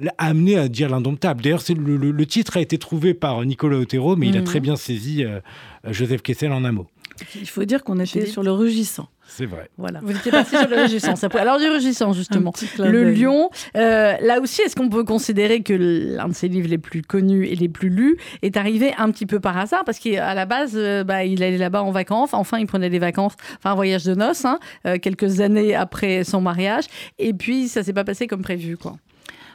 l'a amené à dire l'indomptable. D'ailleurs, le, le, titre a été trouvé par Nicolas Otero, mais il a mhm. très bien saisi euh, Joseph Kessel en un mot. Il faut dire qu'on était sur le rugissant. C'est vrai. Voilà. Vous étiez parti sur le rugissant. Alors du rugissant, justement. Le lion, euh, là aussi, est-ce qu'on peut considérer que l'un de ses livres les plus connus et les plus lus est arrivé un petit peu par hasard? Parce qu'à la base, euh, bah, il allait là-bas en vacances. Enfin, il prenait des vacances, enfin un voyage de noces, hein, euh, quelques années après son mariage. Et puis, ça s'est pas passé comme prévu, quoi.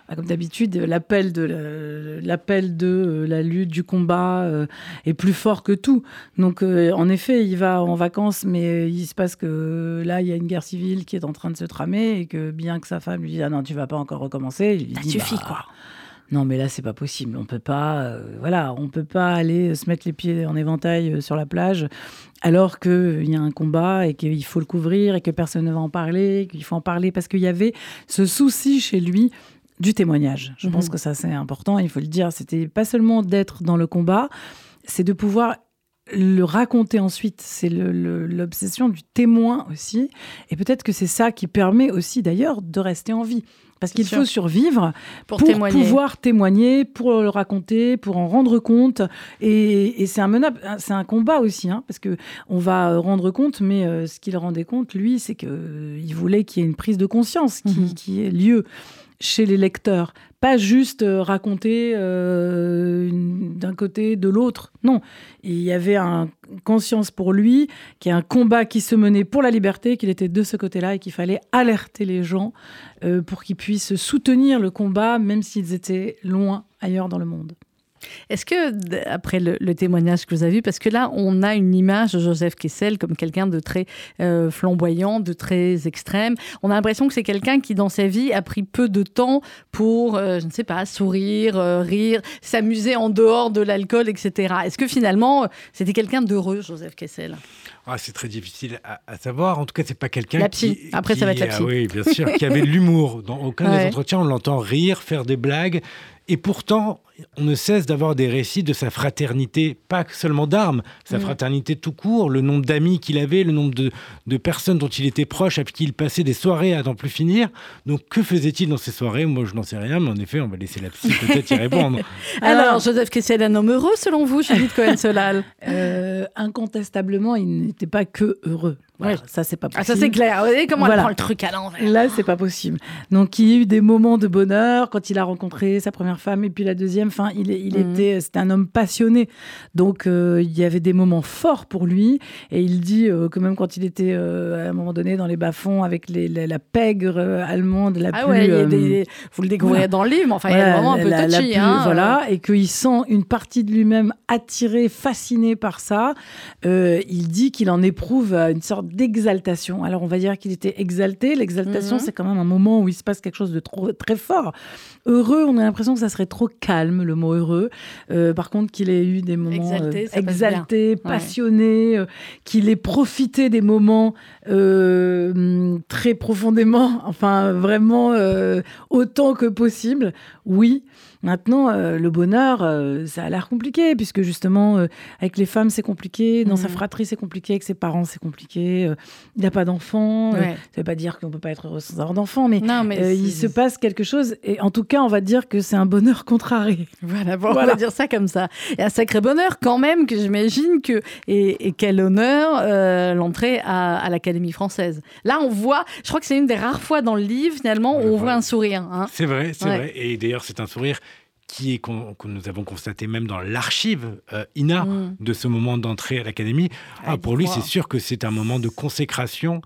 Bah, comme d'habitude, l'appel de, l'appel de euh, la lutte, du combat euh, est plus fort que tout. Donc, euh, en effet, il va en vacances, mais il se passe que là, il y a une guerre civile qui est en train de se tramer et que bien que sa femme lui dise Ah non, tu vas pas encore recommencer, il Ça dit suffit, bah, quoi. Non, mais là, c'est pas possible. On peut pas, voilà, on peut pas aller se mettre les pieds en éventail sur la plage alors qu'il y a un combat et qu'il faut le couvrir et que personne ne va en parler, qu'il faut en parler parce qu'il y avait ce souci chez lui du témoignage. Je pense mhm. que ça, c'est important, il faut le dire. C'était pas seulement d'être dans le combat, c'est de pouvoir le raconter ensuite. C'est l'obsession du témoin aussi. Et peut-être que c'est ça qui permet aussi, d'ailleurs, de rester en vie. Parce qu'il faut survivre pour, pouvoir témoigner, pour le raconter, pour en rendre compte. Et, c'est un c'est un combat aussi, hein, parce que on va rendre compte, mais euh, ce qu'il rendait compte, lui, c'est qu'il euh, voulait qu'il y ait une prise de conscience qui, mhm. qui ait lieu chez les lecteurs. Pas juste euh, raconter euh, d'un côté, de l'autre. Non, il y avait une conscience pour lui, qu'il y a un combat qui se menait pour la liberté, qu'il était de ce côté-là et qu'il fallait alerter les gens euh, pour qu'ils puissent soutenir le combat, même s'ils étaient loin ailleurs dans le monde. Est-ce que, après le, témoignage que vous avez vu, parce que là, on a une image de Joseph Kessel comme quelqu'un de très euh, flamboyant, de très extrême, on a l'impression que c'est quelqu'un qui, dans sa vie, a pris peu de temps pour, euh, je ne sais pas, sourire, euh, rire, s'amuser en dehors de l'alcool, etc. Est-ce que finalement, c'était quelqu'un d'heureux, Joseph Kessel? Ah, c'est très difficile à, savoir. En tout cas, c'est pas quelqu'un qui. Après, ça va être la psy. oui, bien sûr, qui avait de l'humour. Dans aucun des entretiens, on l'entend rire, faire des blagues. Et pourtant, on ne cesse d'avoir des récits de sa fraternité, pas seulement d'armes, sa mm. fraternité tout court, le nombre d'amis qu'il avait, le nombre de, personnes dont il était proche, avec qui il passait des soirées à n'en plus finir. Donc, que faisait-il dans ces soirées? Moi, je n'en sais rien, mais en effet, on va laisser la psy peut-être y répondre. Alors, Joseph Kessel, un homme heureux selon vous, Judith Cohen-Solal? Euh, Incontestablement, il n'était pas que heureux. Ça, c'est pas possible. Ah, ça, c'est clair. Vous voyez comment elle prend le truc à l'envers. Là, c'est pas possible. Donc, il y a eu des moments de bonheur quand il a rencontré sa première femme et puis la deuxième. Enfin, il, il mhm. était, c'était un homme passionné. Donc, euh, il y avait des moments forts pour lui. Et il dit euh, que même quand il était euh, à un moment donné dans les bas-fonds avec les, la, pègre allemande, la ah plus. Ouais, vous le découvrez dans le livre. Enfin, il y a vraiment un peu touchy. hein, voilà. Et qu'il sent une partie de lui-même attiré, fasciné par ça. il dit qu'il en éprouve une sorte d'exaltation. Alors on va dire qu'il était exalté. L'exaltation, mhm. c'est quand même un moment où il se passe quelque chose de trop, très fort. Heureux, on a l'impression que ça serait trop calme, le mot heureux. Euh, par contre, qu'il ait eu des moments exaltés, euh, passionnés, euh, qu'il ait profité des moments très profondément, enfin vraiment autant que possible, oui. Maintenant, euh, le bonheur, euh, ça a l'air compliqué, puisque justement, euh, avec les femmes, c'est compliqué, dans sa mhm. fratrie, c'est compliqué, avec ses parents, c'est compliqué. il n'a pas d'enfants. ça ne veut pas dire qu'on ne peut pas être heureux sans avoir d'enfants, mais, il se passe quelque chose. Et en tout cas, on va dire que c'est un bonheur contrarié. Voilà, on va dire ça comme ça. Et un sacré bonheur quand même, que j'imagine que. Et, quel honneur l'entrée à, l'Académie française. Là, on voit, je crois que c'est une des rares fois dans le livre, finalement, où on voit un sourire. Hein. C'est vrai, c'est vrai. Et d'ailleurs, c'est un sourire qui est que nous avons constaté même dans l'archive euh, INA mm. de ce moment d'entrée à l'académie. Ah, pour lui, c'est sûr que c'est un moment de consécration,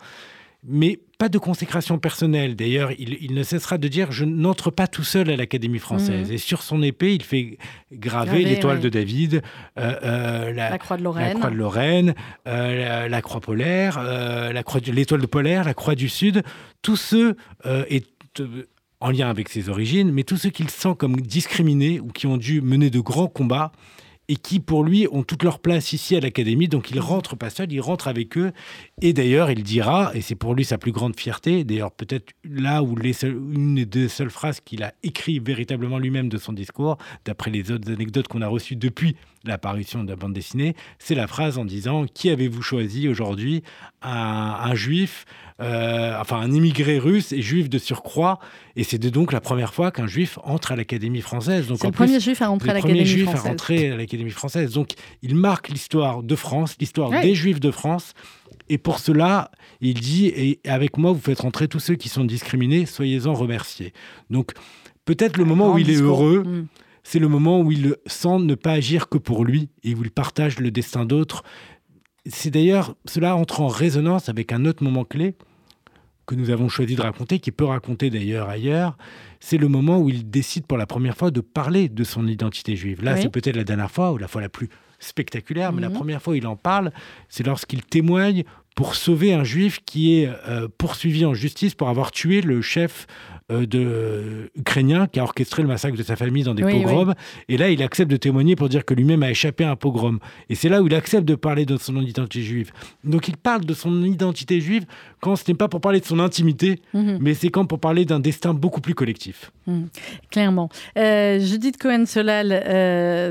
mais pas de consécration personnelle. D'ailleurs, il, ne cessera de dire Je n'entre pas tout seul à l'Académie française. Mm. Et sur son épée, il fait graver l'étoile de David, euh, euh, la, croix de Lorraine, la croix, de Lorraine, la, croix polaire, l'étoile de polaire, la croix du Sud. Tous ceux et en lien avec ses origines, mais tous ceux qu'il sent comme discriminés ou qui ont dû mener de grands combats et qui, pour lui, ont toute leur place ici à l'Académie. Donc, il rentre pas seul, il rentre avec eux. Et d'ailleurs, il dira, et c'est pour lui sa plus grande fierté, d'ailleurs, peut-être là où les une des seules phrases qu'il a écrit véritablement lui-même de son discours, d'après les autres anecdotes qu'on a reçues depuis l'apparition de la bande dessinée, c'est la phrase en disant Qui avez-vous choisi aujourd'hui un, juif, euh, enfin un immigré russe et juif de surcroît? Et c'était donc la première fois qu'un juif entre à l'Académie française. C'est le premier juif à entrer à l'Académie française. juif à rentrer à l'Académie française. Donc il marque l'histoire de France, l'histoire des juifs de France. Et pour cela, il dit, et avec moi, vous faites rentrer tous ceux qui sont discriminés, soyez-en remerciés. Donc, peut-être le moment où il est heureux, mm. C'est le moment où il sent ne pas agir que pour lui et où il partage le destin d'autres. C'est d'ailleurs, cela entre en résonance avec un autre moment clé que nous avons choisi de raconter, qui peut raconter d'ailleurs ailleurs, c'est le moment où il décide pour la première fois de parler de son identité juive. Là, c'est peut-être la dernière fois, ou la fois la plus spectaculaire, mais la mhm. première fois où il en parle, c'est lorsqu'il témoigne pour sauver un juif qui est euh, poursuivi en justice pour avoir tué le chef de, euh, ukrainien qui a orchestré le massacre de sa famille dans des pogroms. Et là, il accepte de témoigner pour dire que lui-même a échappé à un pogrom. Et c'est là où il accepte de parler de son identité juive. Donc il parle de son identité juive quand ce n'est pas pour parler de son intimité, mhm. mais c'est quand pour parler d'un destin beaucoup plus collectif. Mhm. Clairement. Euh, Judith Cohen-Solal,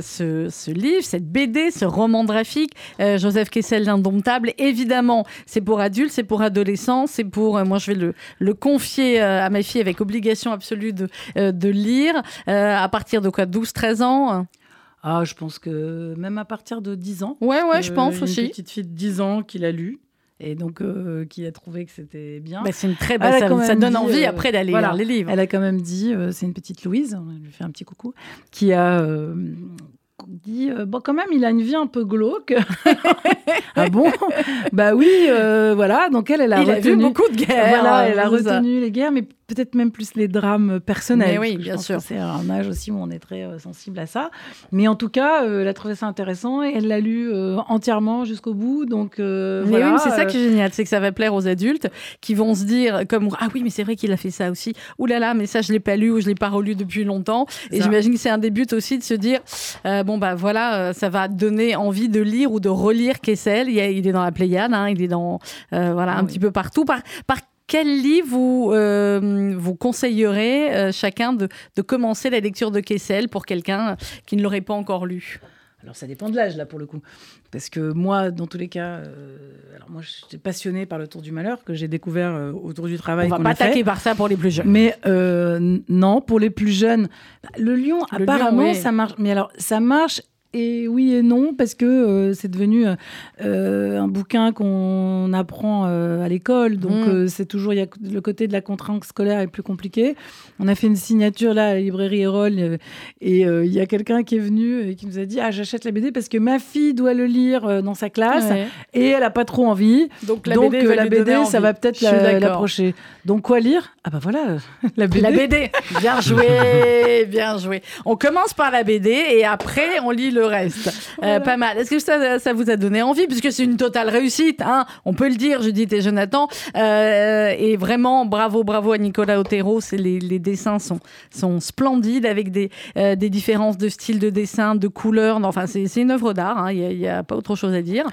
ce, livre, cette BD, ce roman graphique, Joseph Kessel, l'indomptable, évidemment, c'est pour adultes, c'est pour adolescents, c'est pour... moi, je vais le, le confier à ma fille avec obligation absolue de, euh, de lire. Euh, à partir de quoi 12-13 ans ah, je pense que même à partir de 10 ans. Ouais, ouais, je pense aussi. Une petite fille de 10 ans qui l'a lu et donc euh, qui a trouvé que c'était bien. Bah, c'est une très belle. Ça, ça, donne envie après d'aller lire les livres. Elle a quand même dit, c'est une petite Louise, on lui fait un petit coucou, qui a dit euh, bon quand même il a une vie un peu glauque ah bon? Bah oui euh, voilà donc elle elle a retenu beaucoup de guerres voilà elle a retenu les guerres mais peut-être même plus les drames personnels. Mais oui bien sûr. c'est un âge aussi où on est très euh, sensible à ça. Mais en tout cas elle a trouvé ça intéressant et elle l'a lu entièrement jusqu'au bout. Donc mais voilà, oui c'est ça qui est génial c'est que ça va plaire aux adultes qui vont se dire comme ah oui mais c'est vrai qu'il a fait ça aussi. Ouh là là mais ça je l'ai pas lu ou je l'ai pas relu depuis longtemps. Et j'imagine que c'est un début aussi de se dire bon bah voilà, euh, ça va donner envie de lire ou de relire Kessel. Il, est dans la Pléiade, hein, il est dans euh, voilà ah un petit peu partout. Par, par quel livre vous, euh, vous conseillerez chacun de, de, commencer la lecture de Kessel pour quelqu'un qui ne l'aurait pas encore lu? Alors ça dépend de l'âge là pour le coup, parce que moi dans tous les cas, alors moi j'étais passionnée par le Tour du Malheur que j'ai découvert autour du travail. On va pas attaquer par ça pour les plus jeunes. Mais non pour les plus jeunes, le lion apparemment ça marche. Mais alors ça marche et oui et non, parce que euh, c'est devenu euh, un bouquin qu'on apprend euh, à l'école. Donc, mm. c'est toujours, y a, le côté de la contrainte scolaire est plus compliqué. On a fait une signature là à la librairie Erol et il y a quelqu'un qui est venu et qui nous a dit Ah, j'achète la BD parce que ma fille doit le lire dans sa classe et elle n'a pas trop envie. Donc, la BD, la BD ça va peut-être l'approcher. Donc, quoi lire? Ah, bah voilà, la BD. La BD, bien joué, bien joué. On commence par la BD et après, on lit le reste. Euh, pas mal. Est-ce que ça, ça, vous a donné envie? Puisque c'est une totale réussite, hein on peut le dire, Judith et Jonathan. Euh, et vraiment, bravo, bravo à Nicolas Otero. Les, les dessins sont, sont splendides avec des, euh, des différences de style de dessin, de couleurs. Enfin, c'est une œuvre d'art. Hein. Il n'y a, pas autre chose à dire.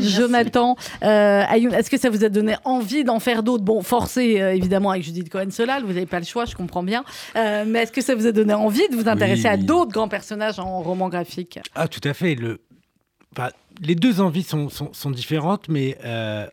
Jonathan, est-ce que ça vous a donné envie d'en faire d'autres? Bon, forcé évidemment avec Judith Cohen-Solal, vous n'avez pas le choix, je comprends bien. mais est-ce que ça vous a donné envie de vous intéresser à d'autres grands personnages en roman graphique? Ah, tout à fait. Le... les deux envies sont, sont, différentes, mais euh,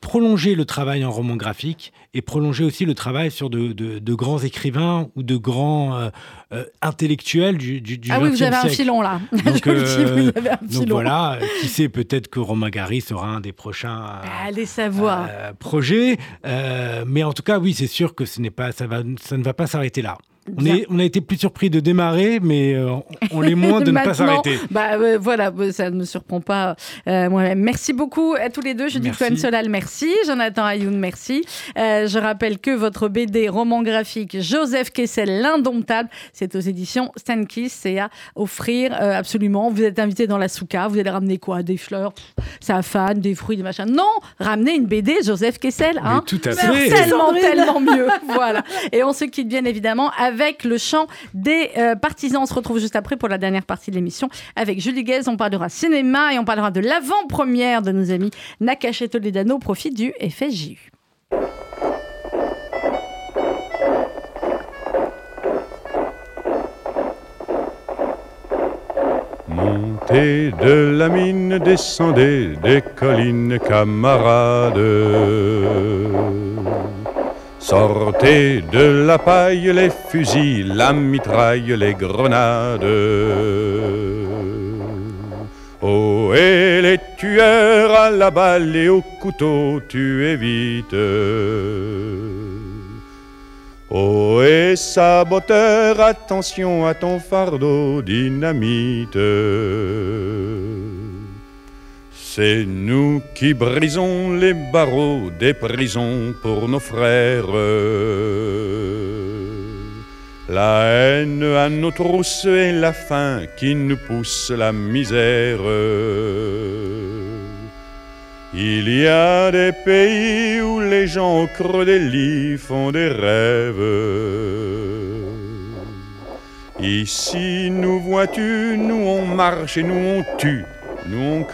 prolonger le travail en roman graphique et prolonger aussi le travail sur de, de, grands écrivains ou de grands euh, euh, intellectuels du, du, Ah oui, vous avez un filon là. Donc, vous avez un filon. donc voilà, qui sait, peut-être que Romain Gary sera un des prochains Allez savoir. projets. mais en tout cas, oui, c'est sûr que ce n'est pas, ça, va, ça ne va pas s'arrêter là. On, est, on, a été plus surpris de démarrer, mais euh, on l'est moins de ne pas s'arrêter. Bah, euh, voilà, bah, ça ne me surprend pas euh, moi-même. Merci beaucoup à tous les deux. Je dis Cohen Solal, merci. Jonathan Ayoun, merci. je rappelle que votre BD roman graphique Joseph Kessel, L'Indomptable, c'est aux éditions Stankis. C'est à offrir absolument. Vous êtes invité dans la souka. Vous allez ramener quoi? Des fleurs, sa fan, des fruits, des machins. Non, ramenez une BD Joseph Kessel. Hein. tout à fait. Tellement, tellement mieux. voilà. Et on se quitte bien évidemment avec avec le chant des euh, partisans. On se retrouve juste après pour la dernière partie de l'émission avec Julie Guez. On parlera cinéma et on parlera de l'avant-première de nos amis Nakash et Toledano au profit du FSJU. Mon Sortez de la mine, descendez des collines, camarades. Sortez de la paille les fusils, la mitraille, les grenades. Oh, et les tueurs à la balle et au couteau, tuez vite. Oh, et saboteur, attention à ton fardeau dynamite. C'est nous qui brisons les barreaux des prisons pour nos frères. La haine à nos trousses et la faim qui nous pousse la misère. Il y a des pays où les gens au creux des lits font des rêves. Ici, nous vois-tu, nous on marche et nous on tue, nous on.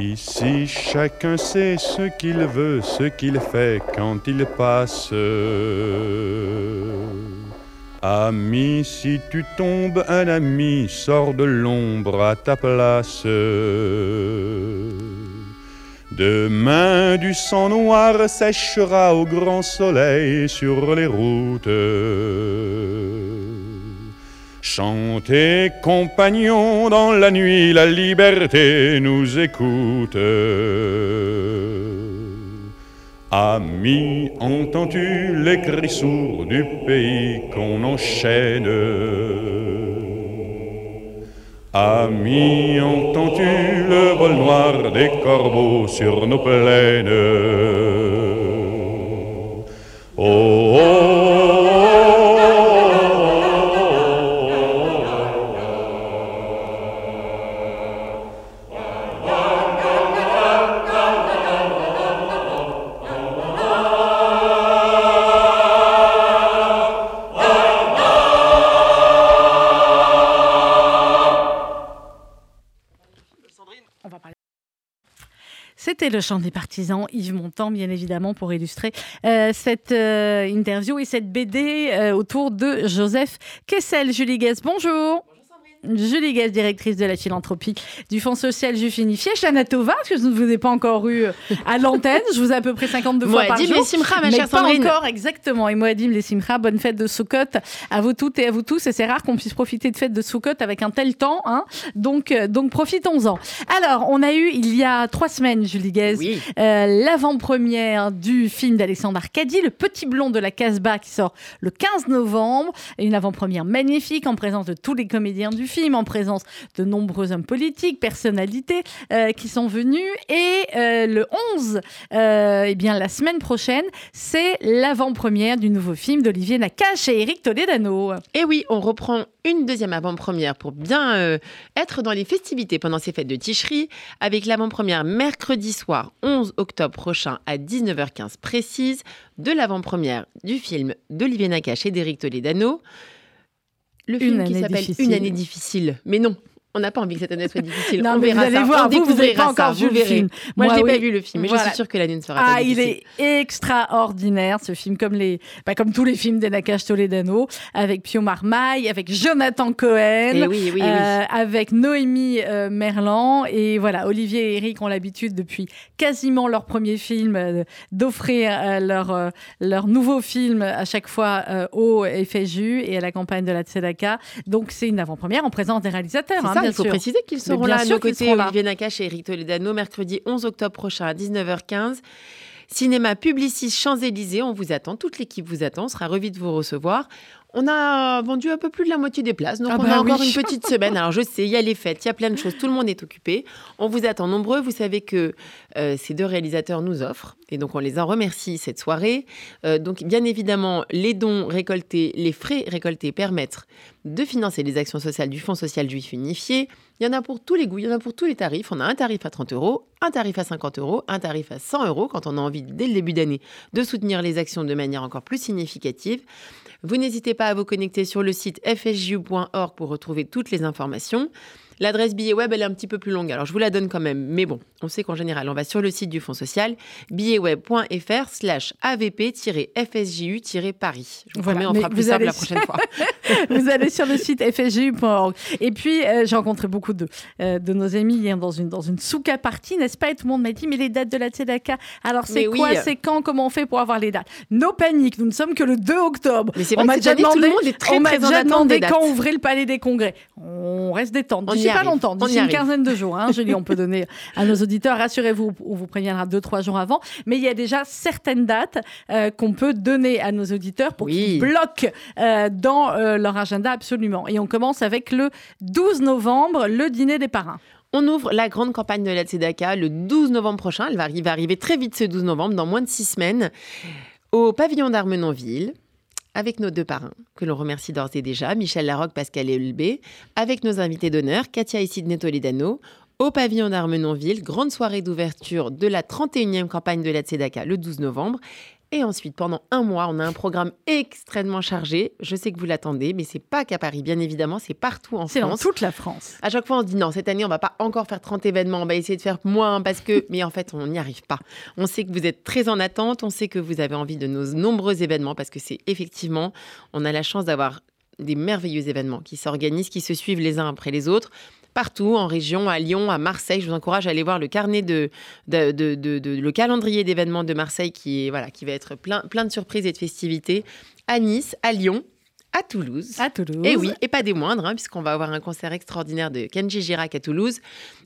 Ici, chacun sait ce qu'il veut, ce qu'il fait quand il passe. Ami, si tu tombes, un ami sort de l'ombre à ta place. Demain, du sang noir séchera au grand soleil sur les routes. Chantez, compagnons, dans la nuit, la liberté nous écoute. Amis, entends-tu les cris sourds du pays qu'on enchaîne. Amis, entends-tu le vol noir des corbeaux sur nos plaines. Oh, oh, C'était le chant des partisans, Yves Montand, bien évidemment, pour illustrer euh, cette euh, interview et cette BD euh, autour de Joseph Kessel. Julie Guess, bonjour. Julie Guest, directrice de la philanthropie du Fonds social juif unifié. Shana Tova, parce que je ne vous ai pas encore eu à l'antenne. Je vous ai à peu près 52 fois par jour. les Simcha, ma mais chère pas Sandrine. encore, exactement. Et Moadim les bonne fête de Sukkot à vous toutes et à vous tous. Et c'est rare qu'on puisse profiter de fête de Sukkot avec un tel temps. Hein. Donc, euh, donc profitons-en. Alors, on a eu il y a trois semaines, Julie Oui. euh, l'avant-première du film d'Alexandre Arcadi, Le Petit Blond de la Casbah, qui sort le 15 novembre. Une avant-première magnifique en présence de tous les comédiens du film, en présence de nombreux hommes politiques, personnalités euh, qui sont venus. Et euh, le 11, euh, eh bien, la semaine prochaine, c'est l'avant-première du nouveau film d'Olivier Nakache et Eric Toledano. Et oui, on reprend une deuxième avant-première pour bien être dans les festivités pendant ces fêtes de Ticherie, avec l'avant-première mercredi soir 11 octobre prochain à 19h15 précise de l'avant-première du film d'Olivier Nakache et d'Éric Toledano. Le Une film qui s'appelle. Une année difficile. Mais non, on n'a pas envie que cette année soit difficile. Non, on verra vous allez ça. voir, on vous, vous n'avez pas encore ça, vu vous le verrez. film. Moi, Moi, je n'ai oui. pas vu le film, mais je suis sûre que l'année ne sera Ah, pas il difficile. est extraordinaire ce film, comme les, bah, comme tous les films des Nakache Toledano, avec Pio Marmaille, avec Jonathan Cohen, Eh oui, oui, oui. euh, avec Noémie euh, Merlan et voilà, Olivier et Eric ont l'habitude depuis quasiment leur premier film euh, d'offrir euh, leur leur nouveau film à chaque fois au FSU et à la campagne de la Tzedaka. Donc c'est une avant-première en présence des réalisateurs. Ça, il faut sûr. préciser qu'ils seront là à nos côtés. Olivier Nakache et Eric Toledano, mercredi 11 octobre prochain à 19h15. Cinéma Publicis Champs-Élysées, on vous attend, toute l'équipe vous attend, on sera ravis de vous recevoir. On a vendu un peu plus de la moitié des places, donc Ah on bah a encore oui. une petite semaine. Alors je sais, il y a les fêtes, il y a plein de choses, tout le monde est occupé. On vous attend nombreux. Vous savez que euh, ces deux réalisateurs nous offrent, et donc on les en remercie cette soirée. Euh, donc bien évidemment, les dons récoltés, les frais récoltés permettent de financer les actions sociales du Fonds social juif unifié. Il y en a pour tous les goûts, il y en a pour tous les tarifs. On a un tarif à 30 euros, un tarif à 50 euros, un tarif à 100 euros quand on a envie, dès le début d'année, de soutenir les actions de manière encore plus significative. Vous n'hésitez pas à vous connecter sur le site fsju.org pour retrouver toutes les informations. L'adresse billet web, elle est un petit peu plus longue, alors je vous la donne quand même. Mais bon, on sait qu'en général, on va sur le site du Fonds social, billetweb.fr slash avp-fsju-paris. Je vous Voilà, promets, on mais fera plus simple la prochaine fois. Vous allez sur le site fsgu.org. Et puis, euh, j'ai rencontré beaucoup de, euh, de nos amis hier dans une, dans une souka party, n'est-ce pas? Et tout le monde m'a dit, mais les dates de la Tzedaka, alors c'est oui. quoi? C'est quand? Comment on fait pour avoir les dates? No panique, nous ne sommes que le 2 octobre. Mais c'est on vrai m'a que cette déjà année, tout demandé, le monde est très, on m'a très déjà demandé quand ouvrir le palais des congrès. On reste détente. On D'ici pas longtemps, d'ici une arrive. quinzaine de jours. Hein, Julie, on peut donner à nos auditeurs. Rassurez-vous, on vous préviendra deux, trois jours avant. Mais il y a déjà certaines dates euh, qu'on peut donner à nos auditeurs pour Oui. qu'ils bloquent euh, dans euh, leur agenda absolument. Et on commence avec le 12 novembre, le dîner des parrains. On ouvre la grande campagne de la Tzedaka le 12 novembre prochain. Elle va arriver, va arriver très vite ce 12 novembre, dans moins de six semaines, au pavillon d'Armenonville, avec nos deux parrains, que l'on remercie d'ores et déjà, Michel Larocque, Pascal Elbé, avec nos invités d'honneur, Katia et Sidney Toledano, au pavillon d'Armenonville, grande soirée d'ouverture de la 31e campagne de la Tzedaka le 12 novembre. Et ensuite, pendant un mois, on a un programme extrêmement chargé. Je sais que vous l'attendez, mais c'est pas qu'à Paris, bien évidemment, c'est partout en C'est dans France. toute la France. À chaque fois, on se dit non, cette année, on va pas encore faire 30 événements, on va essayer de faire moins parce que. Mais en fait, on n'y arrive pas. On sait que vous êtes très en attente, on sait que vous avez envie de nos nombreux événements parce que c'est effectivement, on a la chance d'avoir des merveilleux événements qui s'organisent, qui se suivent les uns après les autres. Partout, en région, à Lyon, à Marseille, je vous encourage à aller voir le carnet de, de, de- de- de- le calendrier d'événements de Marseille qui est voilà, qui va être plein, plein de surprises et de festivités. À Nice, à Lyon, à Toulouse. À Toulouse. Et oui, et pas des moindres, hein, puisqu'on va avoir un concert extraordinaire de Kenji Girac à Toulouse.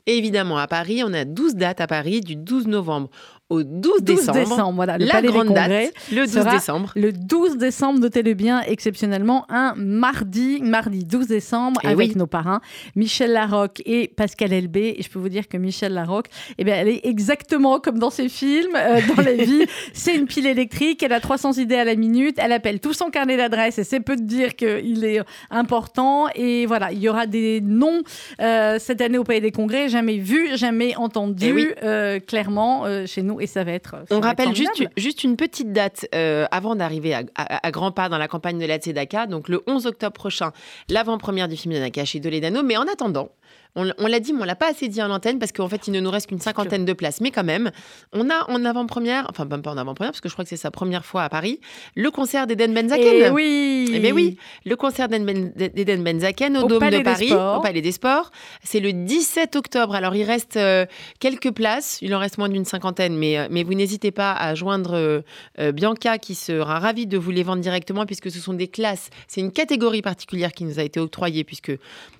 Et évidemment, à Paris, on a 12 dates à Paris, du 12 novembre au 12 12 décembre. décembre, voilà, le la Palais des grande Congrès date, le 12 sera décembre. Le 12 décembre, notez-le bien, exceptionnellement, un mardi, mardi 12 décembre, Eh avec oui. nos parrains, Michel Larocque et Pascal Elbé. Et je peux vous dire que Michel Larocque, eh bien, elle est exactement comme dans ses films, euh, dans la vie. C'est une pile électrique, elle a 300 idées à la minute, elle appelle tout son carnet d'adresses et c'est peu de dire qu'il est important. Et voilà, il y aura des noms euh, cette année au Palais des Congrès, jamais vus, jamais entendus, Eh oui. euh, clairement, chez nous. Et ça va être. ça On va être rappelle juste, une petite date euh, avant d'arriver à, à- à grands pas dans la campagne de la Tzedaka, donc le 11 octobre prochain, l'avant-première du film de Nakashi Toledano. Mais en attendant, on, l'a dit, mais on l'a pas assez dit en antenne parce qu'en fait, il ne nous reste qu'une cinquantaine de places. Mais quand même, on a en avant-première, enfin même pas en avant-première parce que je crois que c'est sa première fois à Paris, le concert d'Eden Benzaken. Eh oui Eh bien oui, le concert d'Eden Ben- d'Eden Benzaken au, Au Dôme Palais de Paris, au Palais des Sports. C'est le 17 octobre. Alors il reste euh, quelques places, il en reste moins d'une cinquantaine, mais, euh, mais vous n'hésitez pas à joindre euh, Bianca qui sera ravie de vous les vendre directement puisque ce sont des classes, c'est une catégorie particulière qui nous a été octroyée puisque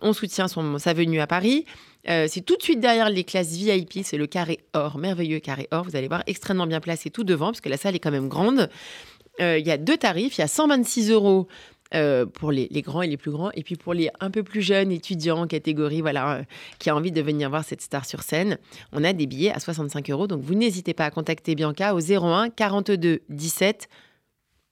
on soutient son, sa venue à Paris. Euh, c'est tout de suite derrière les classes VIP, c'est le carré or, merveilleux carré or. Vous allez voir, extrêmement bien placé tout devant, parce que la salle est quand même grande. Euh, Il y a deux tarifs, il y a 126 euros euh, pour les, grands et les plus grands, et puis pour les un peu plus jeunes étudiants, catégorie, voilà, qui a envie de venir voir cette star sur scène, on a des billets à 65 euros. Donc vous n'hésitez pas à contacter Bianca au 01 42 17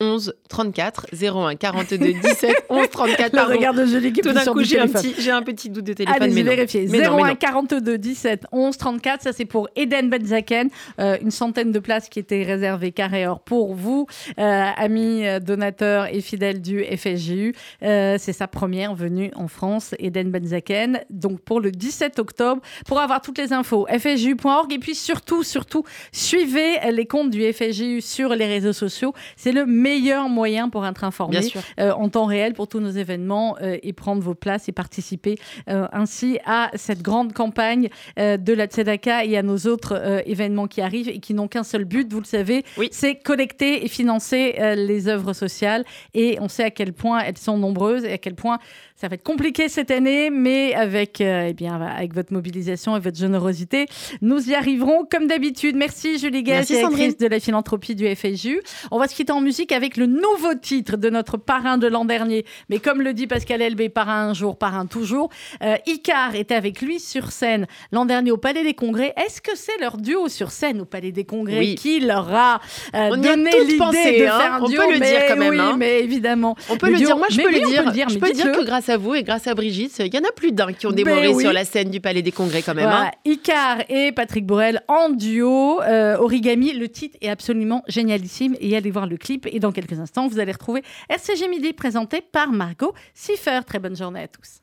11 34 01 42 17 11 34 Le pardon. regard de Julie qui Tout d'un coup, j'ai un, petit, j'ai un petit doute de téléphone. Allez, mais vérifier. Mais non, mais 01 non. 42 17 11 34, ça c'est pour Eden Benzaken. Euh, une centaine de places qui étaient réservées carré or pour vous, euh, amis euh, donateurs et fidèles du FSJU. Euh, c'est sa première venue en France, Eden Benzaken. Donc pour le 17 octobre, pour avoir toutes les infos, fsju.org et puis surtout, surtout, suivez les comptes du FSJU sur les réseaux sociaux. C'est le meilleur moyen pour être informé euh, en temps réel pour tous nos événements euh, et prendre vos places et participer euh, ainsi à cette grande campagne de la Tzedaka et à nos autres événements qui arrivent et qui n'ont qu'un seul but, vous le savez, Oui. c'est collecter et financer les œuvres sociales. Et on sait à quel point elles sont nombreuses et à quel point ça va être compliqué cette année, mais avec, euh, eh bien, avec votre mobilisation et votre générosité, nous y arriverons comme d'habitude. Merci Julie Merci, directrice de la philanthropie du FSJU. On va se quitter en musique avec le nouveau titre de notre parrain de l'an dernier. Mais comme le dit Pascal Elbé, parrain un jour, parrain toujours. Euh, Icar était avec lui sur scène l'an dernier au Palais des Congrès. Est-ce que c'est leur duo sur scène au Palais des Congrès Oui. qui leur a euh, On donné l'idée de hein. faire un On duo? peut le dire quand même, oui, hein. mais évidemment. On peut le dire, moi je peux oui, le on dire. peut le dire, je peux dire que grâce à vous et grâce à Brigitte, il y en a plus d'un qui ont Ben démoré oui. sur la scène du Palais des Congrès quand même. Voilà, hein. Icar et Patrick Borel en duo, euh, Origami. Le titre est absolument génialissime et allez voir le clip. Et dans quelques instants, vous allez retrouver RCG Midi présenté par Margot Siffer. Très bonne journée à tous.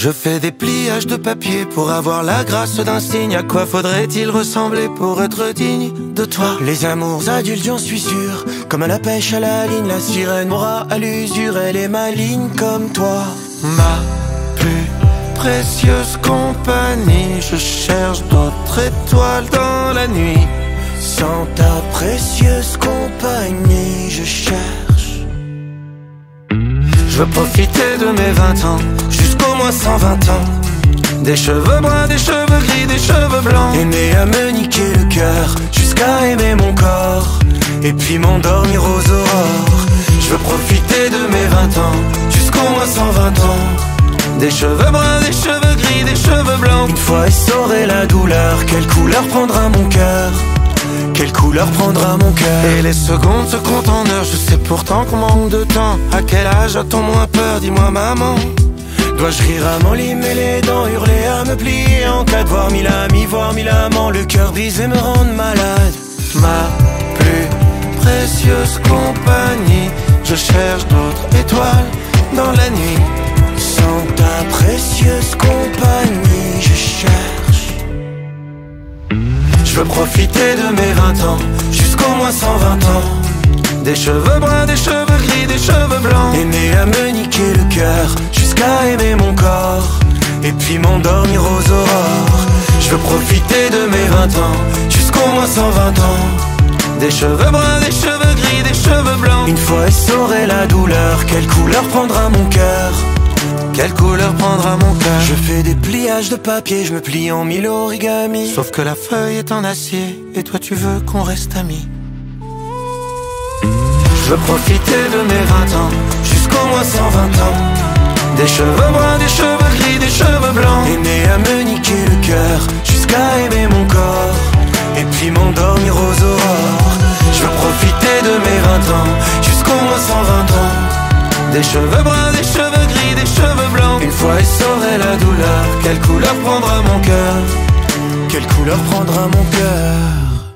Je fais des pliages de papier pour avoir la grâce d'un signe. À quoi faudrait-il ressembler pour être digne de toi? Les amours adultes, j'en suis sûr. Comme à la pêche à la ligne, la sirène m'aura à l'usure. Elle est maligne comme toi. Ma plus précieuse compagnie. Je cherche d'autres étoiles dans la nuit. Sans ta précieuse compagnie, je cherche. Je veux profiter de mes 20 ans, jusqu'au moins 120 ans. Des cheveux bruns, des cheveux gris, des cheveux blancs. Aimé à me niquer le cœur, jusqu'à aimer mon corps. Et puis m'endormir aux aurores. Je veux profiter de mes 20 ans, jusqu'au moins 120 ans. Des cheveux bruns, des cheveux gris, des cheveux blancs. Une fois essoré la douleur, quelle couleur prendra mon cœur? Quelle couleur prendra mon cœur? Et les secondes se comptent en heures Je sais pourtant qu'on manque de temps À quel âge a-t-on moins peur? Dis-moi maman Dois-je rire à m'enlimer les dents Hurler à me plier en cas de voir mille amis Voir mille amants. Le cœur brisé me rendre malade. Ma plus précieuse compagnie Je cherche d'autres étoiles dans la nuit. Sans ta précieuse compagnie Je cherche. Je veux profiter de mes 20 ans, jusqu'au moins 120 ans. Des cheveux bruns, des cheveux gris, des cheveux blancs. Aimer à me niquer le cœur, jusqu'à aimer mon corps. Et puis m'endormir aux aurores. Je veux profiter de mes 20 ans, jusqu'au moins 120 ans. Des cheveux bruns, des cheveux gris, des cheveux blancs. Une fois essoré la douleur, quelle couleur prendra mon cœur? Quelle couleur prendra mon cœur? Je fais des pliages de papier, je me plie en mille origamis. Sauf que la feuille est en acier, et toi tu veux qu'on reste amis. Je veux profiter de mes 20 ans, jusqu'au moins 120 ans. Des cheveux bruns, des cheveux gris, des cheveux blancs. Aimer à me niquer le cœur, jusqu'à aimer mon corps. Et puis m'endormir aux aurores. Je veux profiter de mes 20 ans, jusqu'au moins 120 ans. Des cheveux bruns, des cheveux gris, des cheveux blancs. Une fois essoré la douleur, quelle couleur prendra mon cœur? Quelle couleur prendra mon cœur?